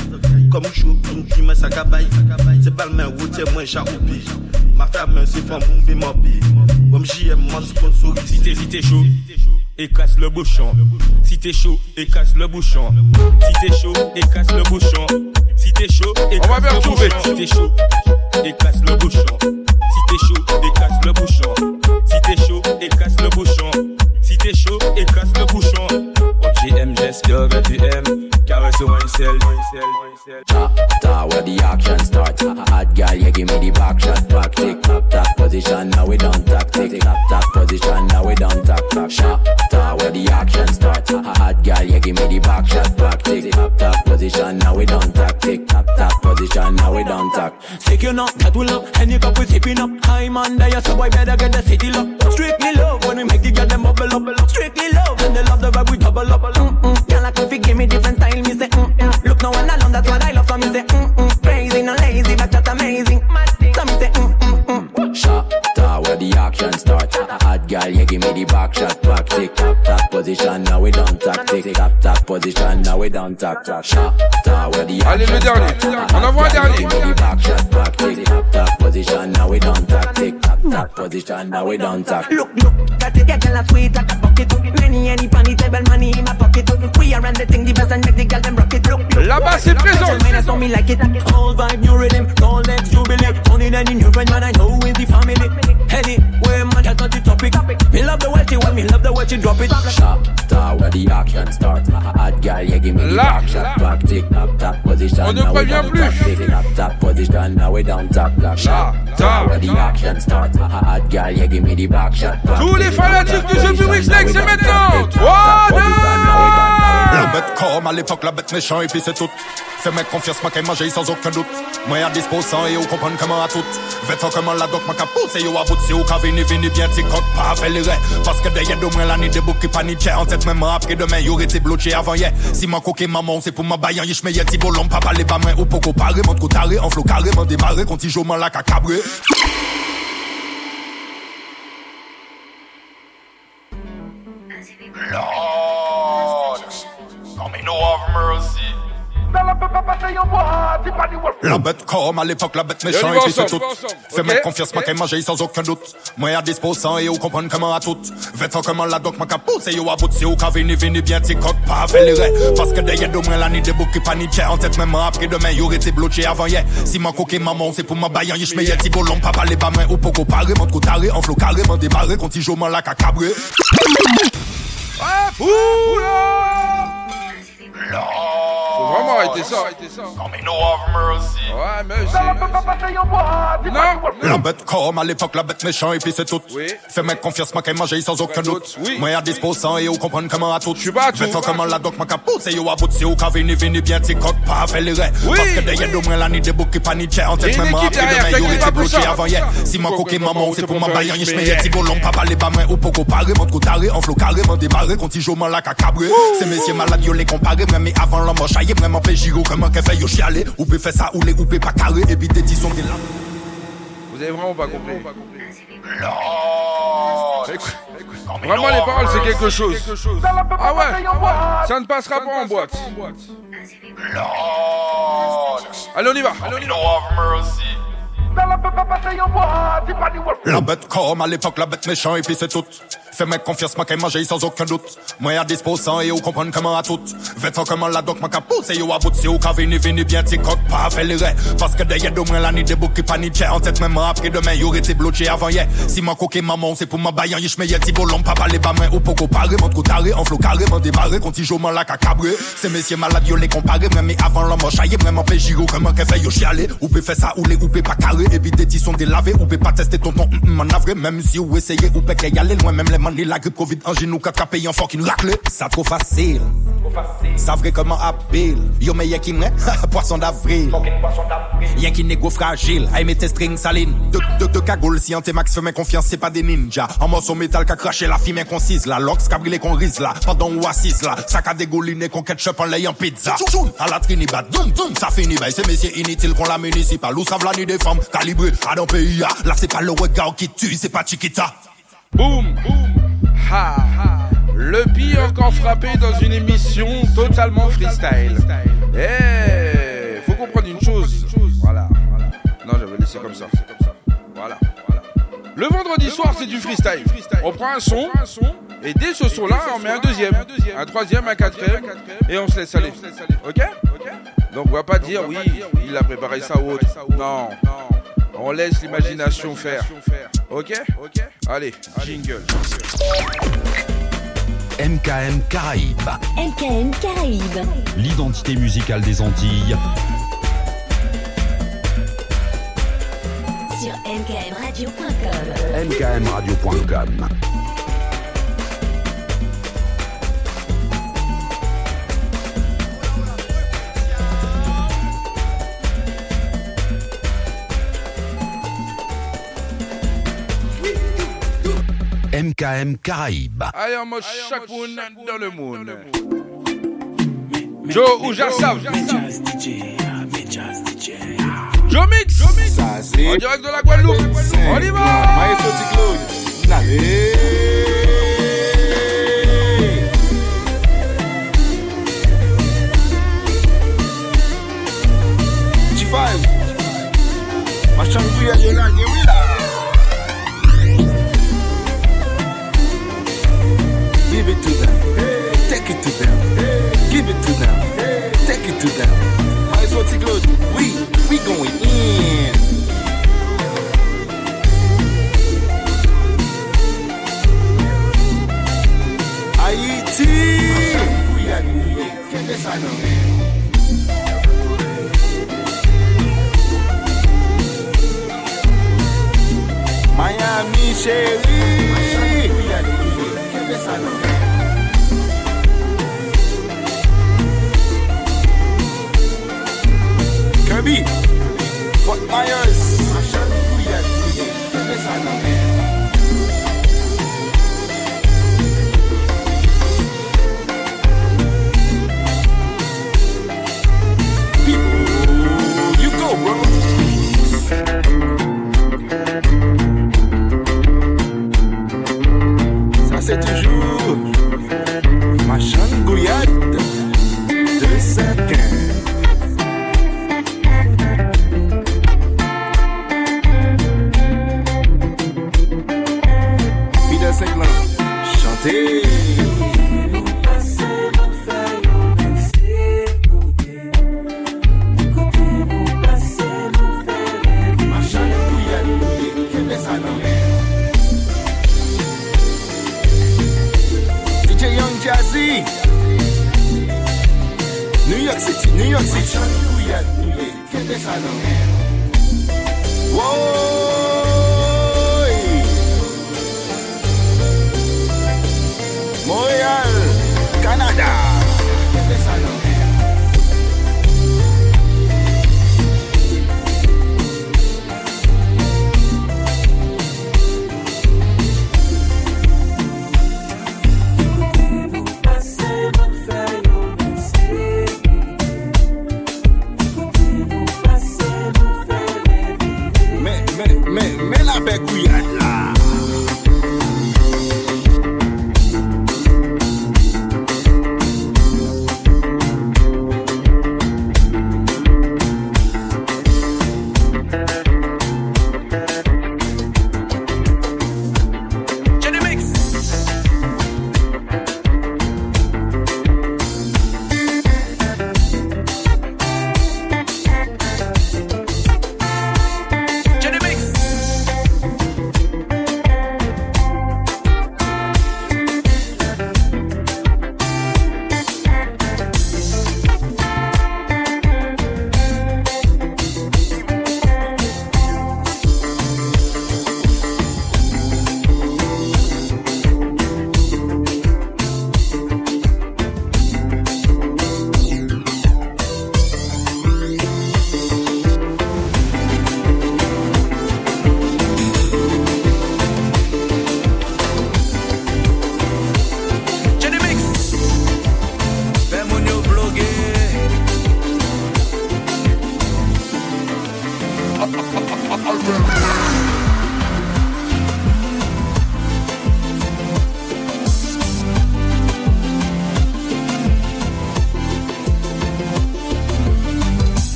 Comme chaud, une dime sa cabaye. C'est pas le même moi j'ai. Ma femme, c'est femme, mon pied. Comme JM, mon sponsorisé. Si t'es chaud, et casse le bouchon. Si t'es chaud, et casse le bouchon. Si t'es chaud, et casse le bouchon. Si t'es chaud, et On va casse bien le bouchon. Si t'es chaud, et casse le bouchon. Si t'es chaud, et casse le bouchon. Si t'es chaud, et casse le bouchon. Si t'es chaud, et casse le bouchon. OGM, j'espère que tu aimes. One cell. Chapter where the action starts. Hot girl, you give me the back shot, back tick, tap tap position. Now we done tactic, tap tap position. Now we done tap tap. Chapter where the action starts. Hot girl, you give me the back shot, back tick, tap tap position. Now we done tactic, tap tap position. Now we done tack. Sick you know, that will up. Any cup we sipping up. I'm under you, so better get the city lock. Strictly love when we make the girl them bubble up. Strictly love and they love the vibe we double up. Mm-mm. Girl if you give me different style, rising the action starts. Hot girl, you give me the back shot, back tick, tap tap position. Now we done tactic, tap tap position. Now we done tack tack. Chapter where the Allez, le action dernier. starts. On envoie Hot girl, dernier. you give me the back shot, back tick, tap tap position. Now we done tactic, tap tap position. Now we done tack. Look, look, that the girl a sweet like a bucket. Many any funny table money in my pocket. We are run the thing the best and make the girl them rock it. Look, look. Là-bas, c'est présent. Gentlemen, so me like it. Whole vibe, new rhythm, all next jubilee. Only then in your friend, man, I know is the family. Anyway, man, that's not the topic. Me love the way she when me love the way she drop it. Chapter where the action starts. Hot girl, you give me the back shot, back tick, tap tap position. On ne Now we prévient plus. tap tap position. Now we done tack tack. Chapter where the action starts. Hot girl, you give me the back shot, Tous les fanatiques du jeu. Public Snake, c'est maintenant. tactic, tap, tap Trois, done. bête comme à l'époque, la bête méchant, et puis c'est tout. Fais-moi confiance, moi qu'elle mange sans aucun doute. Moi à disposant et au comprendre comment à tout. Vêtements comment la doc, ma capousse et yo à bout, c'est au cas vini, vini bien, t'y compte pas, fais les raies. Parce que derrière de moi, l'année des boucs qui paniquaient. En tête, même après demain, y'aurait été bloqué avant hier. Si mon coquet maman, c'est pour ma baillant, yish, mais y'a ti bolon, papa, les bas, moi, ou poco paré, mon coup taré, en flot carrément démarré, quand il joue, man, la cacabré. Lord, non mais no have mercy. La bête comme à l'époque, la bête Et méchant, on y et va puis c'est ensemble, tout. Fais-moi confiance, moi qu'elle mange sans aucun doute. Moi à disposant et au comprendre comment à tout. Vêtements comment la doc, ma capousse et yo à bout, c'est au cas vini, vini bien, t'y compte pas, fais les raies. Parce que derrière de moi, l'année des boucs qui paniquaient. En tête, même après demain, y'aurait été bloqué avant hier. Si mon coquet maman, c'est pour ma baillant, yish, mais y'a ti bolon, papa, les bas, moi, ou poco paré, mon coup taré, en flot carrément démarré, quand il joue, la cacabré. Ah, Faut vraiment arrêter ça. Non mais no have mercy. Ouais, mais c'est. Non La bête comme à l'époque, la bête méchant, et puis c'est tout. Fais-moi confiance, moi qu'elle mange sans aucun doute. Moi à disposant et au comprendre comment à tout. Je suis pas à tout. Vêtements comment la doc, ma capousse et yo à bout, c'est au vini, vini bien, t'y compte pas, fais les raies. Oui. Parce que derrière de moi, l'année des boucs qui paniquaient. En Et tête, même après demain, pas pour bloqué ça. avant hier. Si mon coquet maman, c'est pour ma y'a ti bolon, papa, les bas, moi, ou poco paré, mon coup taré, en flot carrément démarré, quand il joue, man, la cacabré. Ces messieurs malades, yo les comparé, même mais avant l'homme chaillé, vraiment fait giro, comment qu'elle fait, yo chialé. Ou peut faire ça, ou les ou peut pas carré, et puis t'es dit, sont des là. Vous avez vraiment pas compris. Écoute, Non, mais Vraiment, les paroles, c'est quelque chose. Ah ouais Ça ne passera pas en boîte. Allez, on y va. La bête comme à l'époque, la bête méchant, et puis c'est tout. Fais-moi confiance, moi qu'elle manger sans aucun doute. Moi à disposant et vous comprendre comment à tout. Vêtements comment la doc, moi qu'à pousser, yo à bout, si vous qu'à venir, venir bien, t'y coque pas, fait les Parce que derrière de moi, la nuit des boucs qui paniquent, en tête même après demain, y'aurait été bloqué avant hier. Si moi coqué maman, c'est pour ma baillant, y'a ti bolon, papa les bas mains, ou poco paré, mon trou taré, en flot carrément démarré, contigeoment la cacabré. Ces messieurs malades, yo les comparé, même avant l'homme, chaillé, vraiment fait giro, comment qu'elle fait yo chialer. Ou peut faire ça, ou les, ou peut pas carré, éviter des sont délavés, ou peut pas tester tonton, hum, hum, en avril, même si vous essayez, ou peut qu'elle y aller loin, même les mani, la grippe, covid, en genou, caca, payé en fucking raclé. Ça trop facile. Ça vrai comment appelle. Yo, mais y'a qui m'est, poisson d'avril. Y'a qui négo fragile, aïe, mettez string saline. De, de, de cagoule, si un max fait mes confiance, c'est pas des ninjas. En morceau métal qu'a craché la fille concise, la lox qu'a brûlé qu'on rise là. Pendant ou assise là, ça qu'a dégouliné qu'on ketchup en l'ayant pizza. Tchoum, à la trinibad, doum, doum, ça finit, bah, c'est messieurs inutiles qu'on la municipale. Où savent la nuit des femmes, calibré, à dans pays, ah. là c'est pas le regard qui tue, c'est pas Chiquita. Boum, boum, ha, ha. Le pire encore frappé dans une émission totalement freestyle. Eh, faut comprendre une chose. Voilà, voilà. Non, j'avais laissé comme ça. Voilà. Le vendredi soir, c'est du freestyle. On prend un son, et dès ce son-là, on met un deuxième, un troisième, un quatrième, et on se laisse aller. Ok? Donc on va pas dire oui, il a préparé ça ou autre. Non, on laisse l'imagination faire. Ok Allez, jingle. MKM Caraïbes. MKM Caraïbes. L'identité musicale des Antilles. Sur mkmradio.com. mkmradio.com. MKM Caraïbes. Allez, on moon dans le monde. Joe ou Jassav. Joe Mix. En direct de la Guadeloupe. On y va. G5 Machanguya Yona Gewila Give it to them. Take it to them. Give it to them. Take it to them. Well take a look We, we going in. Gewila Miami chérie Kirby. But my ears.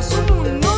dans ce monde.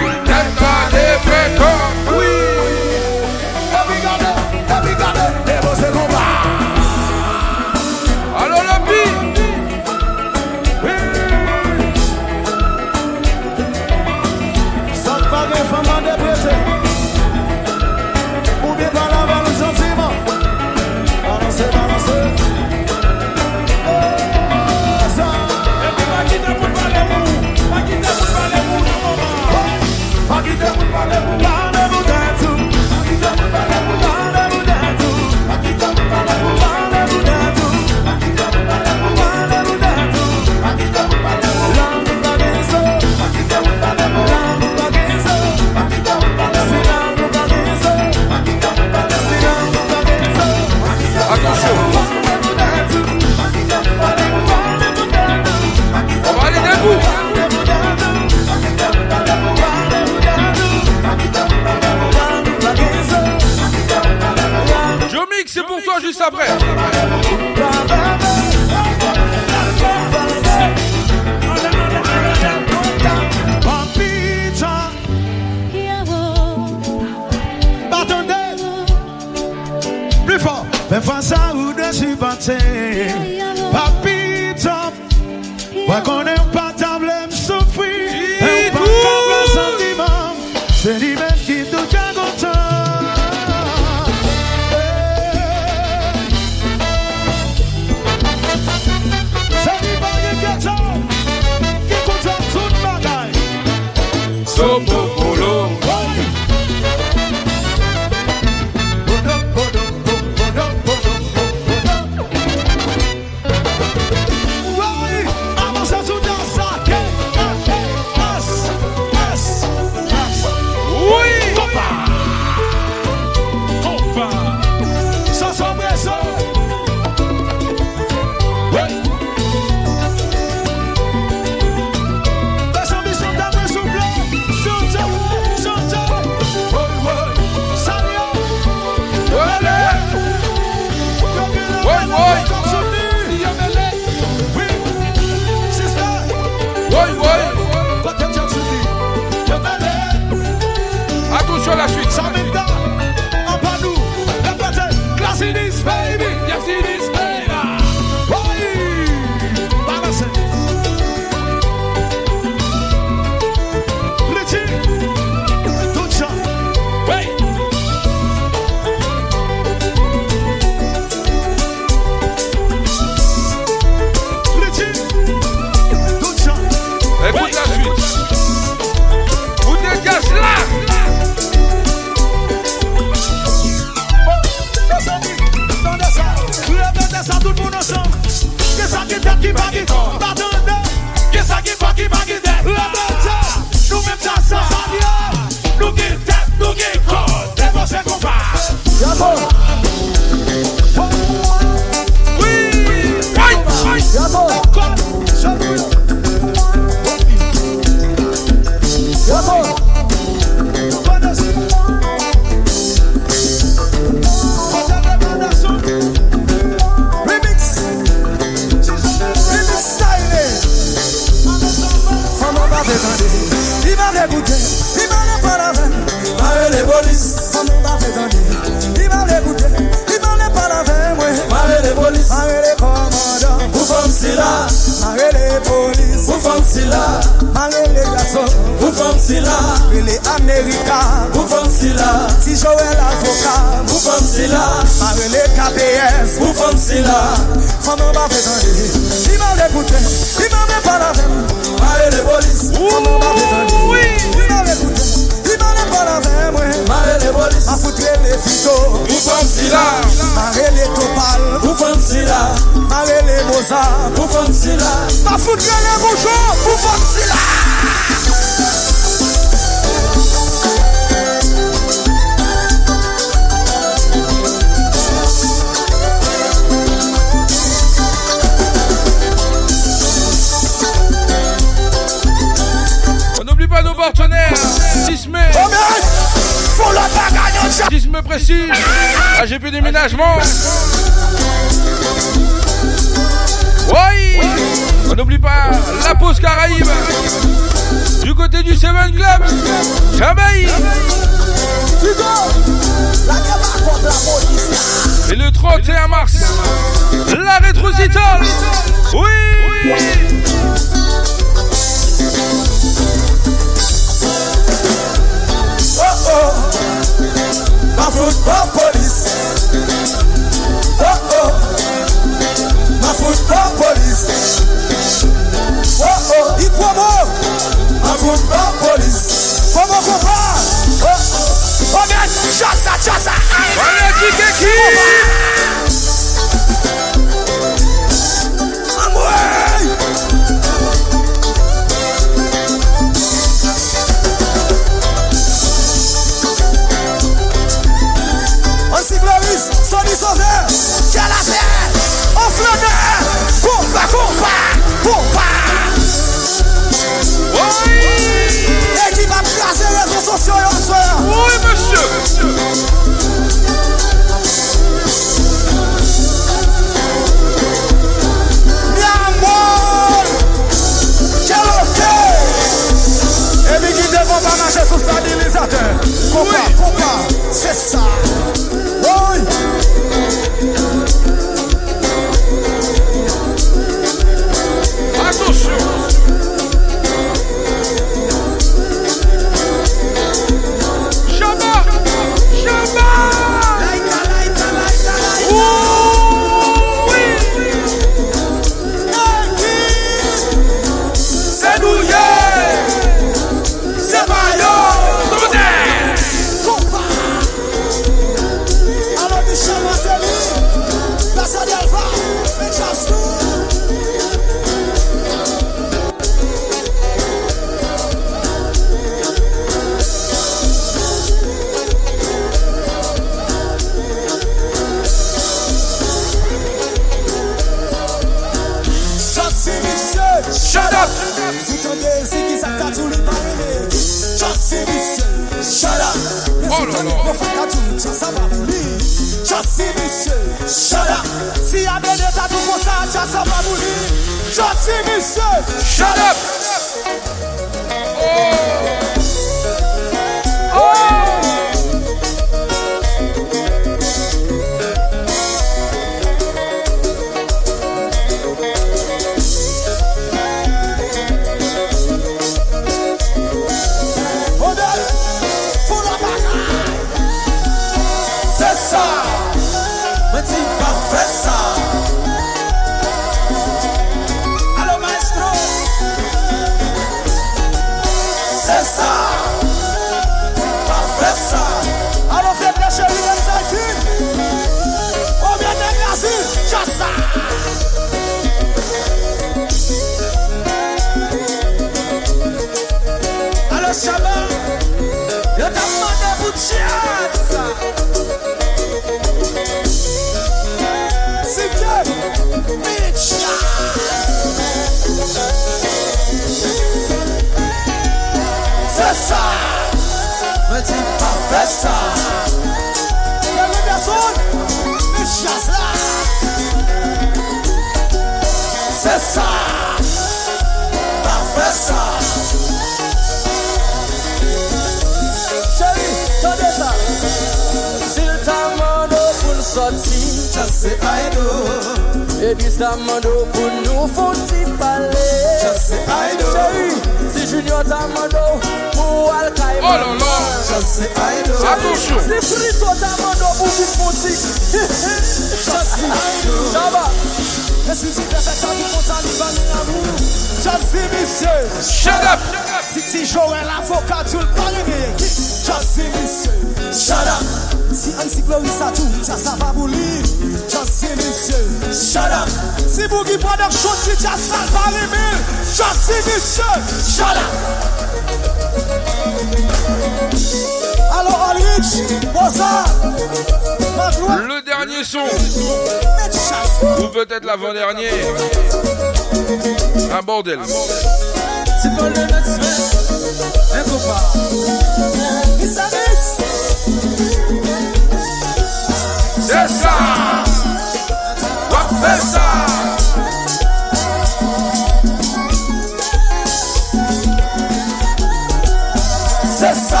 C'est ça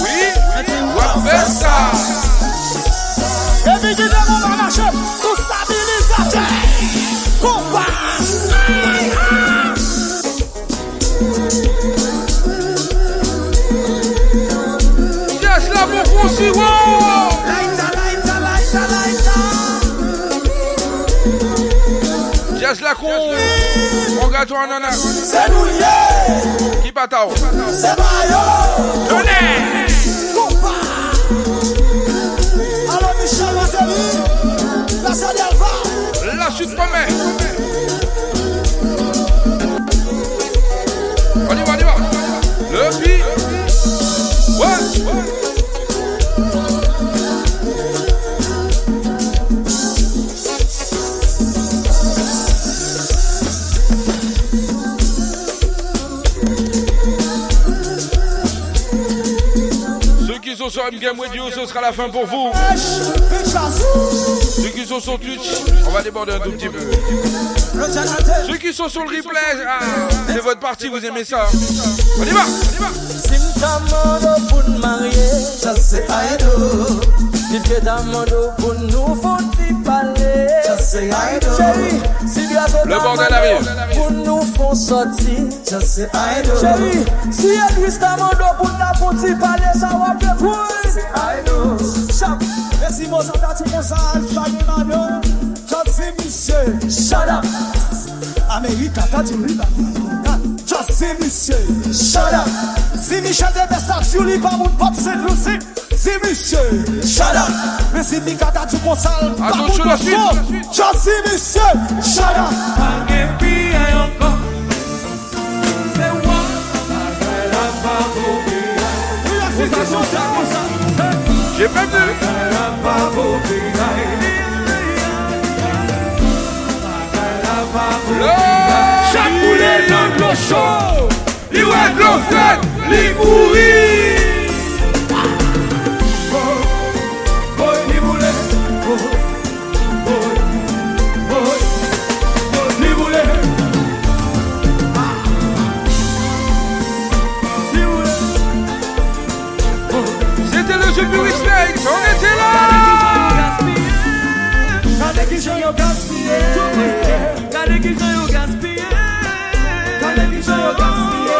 Oui On fait ça dis on va marcher. Sous stabilisateur. Combat. Yes la con On gâteau en nana C'est nous yeah Qui patao C'est Alo Michel Matéli La Sade Alva La Chute Pomè sur M-Game Radio, ce sera la fin pour vous. Ceux qui sont sur Twitch, on va déborder un tout petit peu. Ceux qui sont sur le replay, ah, c'est votre partie, vous aimez ça. On y va, on y va. Le bordel arrive. Pour nous font sortir. Just say I know Chéri, si y'a Louis Tamando Pour n'a fouti palais Sa wap de pouy Say I know Chap, lesi mo sa dati mo sa Alfani mano Just say mi se Shut up. Amerika ta di riba Gat Just see Michel Shut up. Si Michel de Bestasyon li pa moun pop se lousi Si Michel Shut up. Men si mi kata di konsal Pa moun pop so Just see Michel Shut up. Ange piye yonko Se wak Agara pa boubina Mousa mousa mousa J'ai perdu Agara pa boubina Agara pa boubina Boy, boy, boy Boy, li boule Li boule C'était le Snakes, on était là. Kade ki jan yo gaspillé. Kade ki jan yo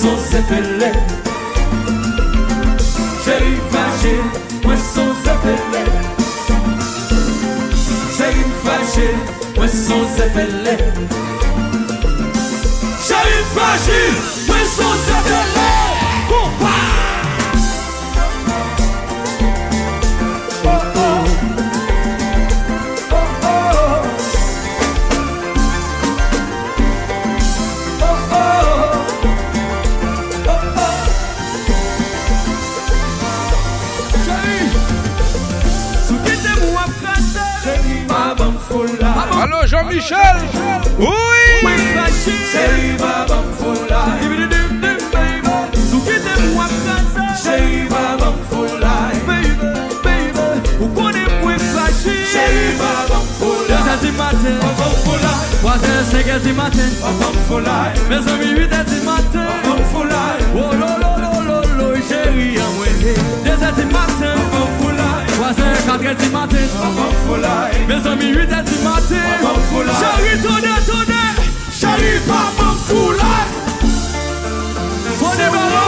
son zepele Che fache, mwen son zepele Che fache, mwen son zepele Che fache, mwen son zepele Michel. Oui. Chérie, ma bonne foule là. Sous qui t'es moi, Chérie, ma bonne foule là. Baby, baby. Ou qu'on est moins fâché. Chérie, ma bonne foule là. C'est du matin. Ma bonne foule là. 3 heures, 5 heures du matin. Ma bonne foule là. Mes amis, 8 heures du matin. Ma bonne foule là. Oh, lo, lo, lo, lo, lo. Chérie, en moitié. 2 heures du matin. Ma bonne foule là. Wazè, katre di maten Mè zami, wite di maten Chari tonè, tonè Chari pa mè foulè Fonè mè wè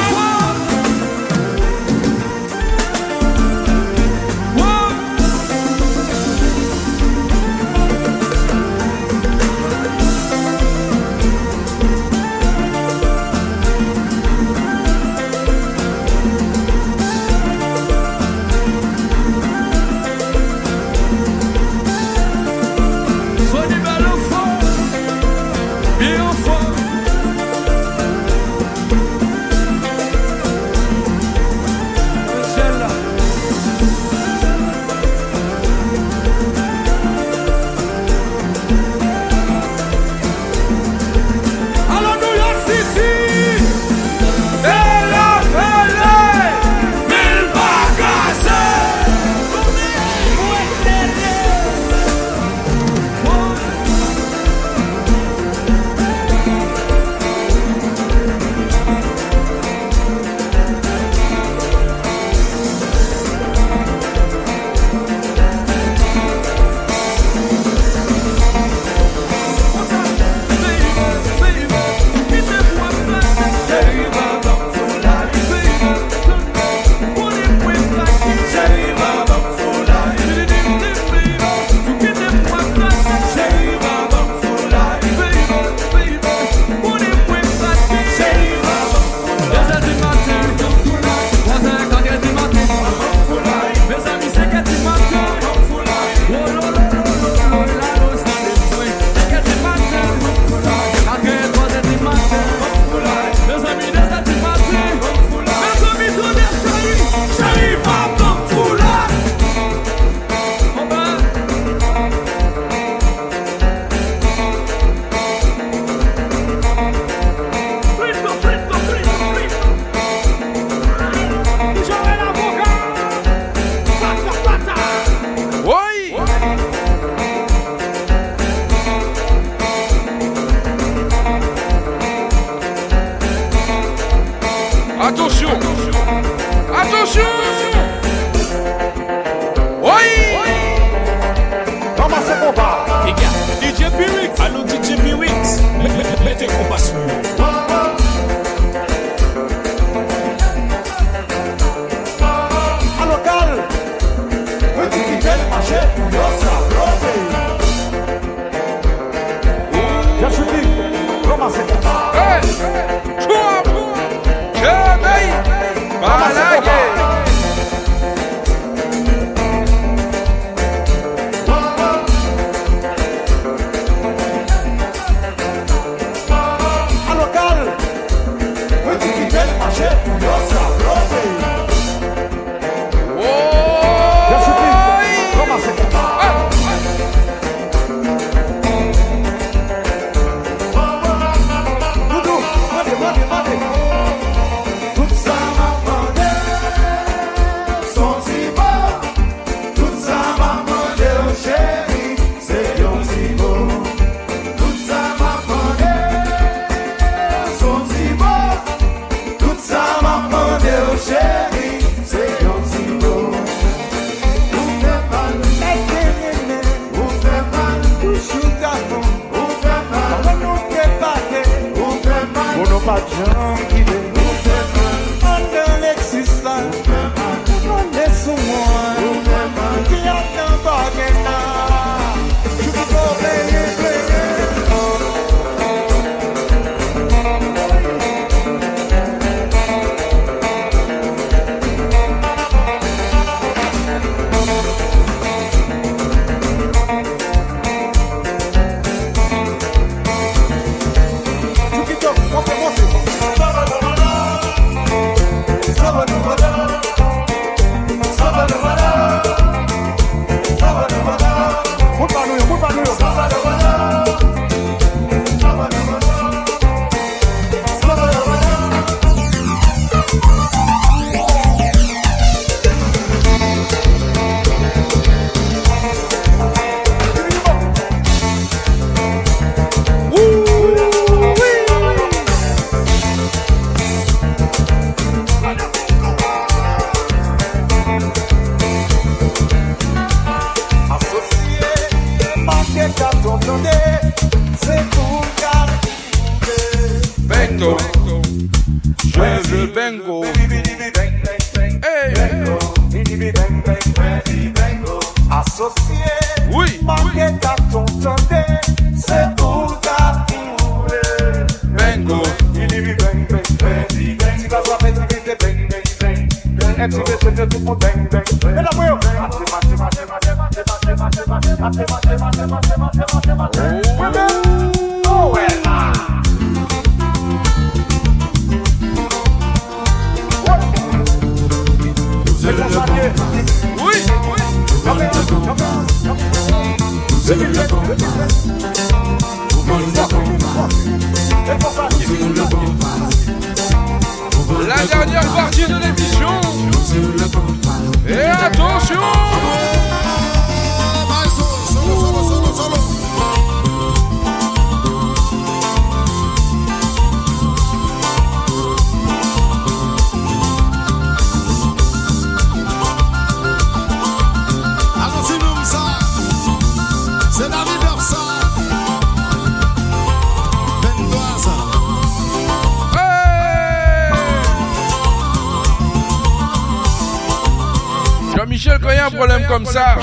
Michel, quand il y a un problème comme ça,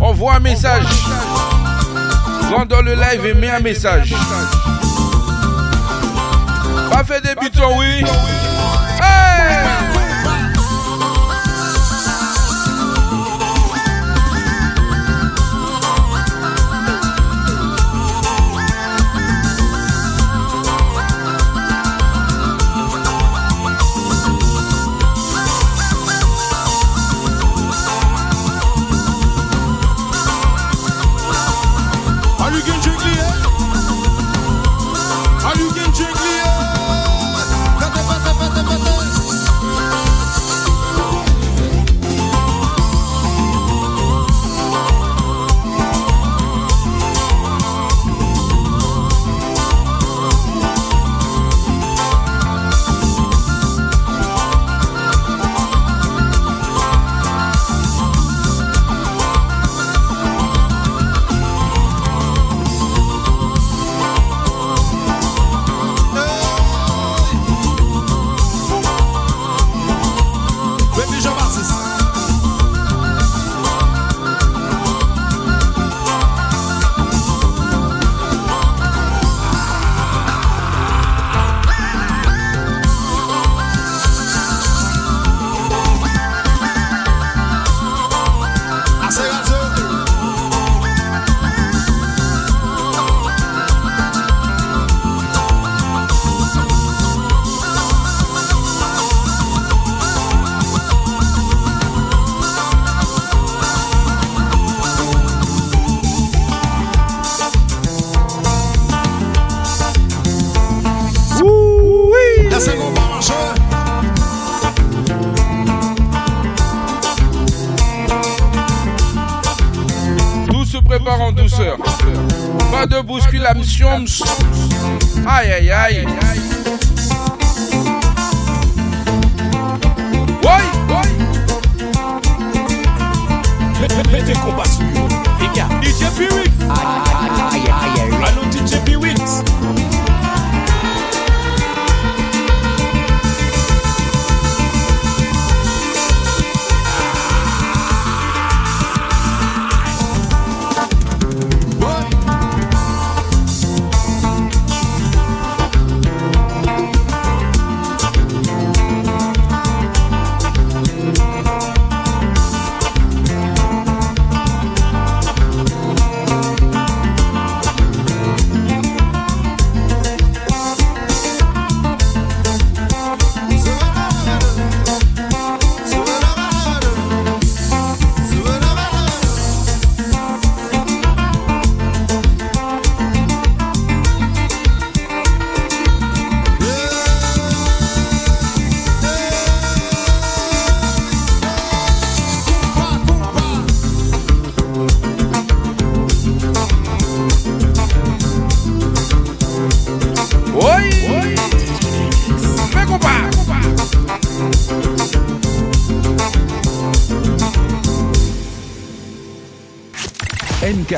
envoie un message. Rentre dans le live et mets un message. Pas fait des bitons, oui.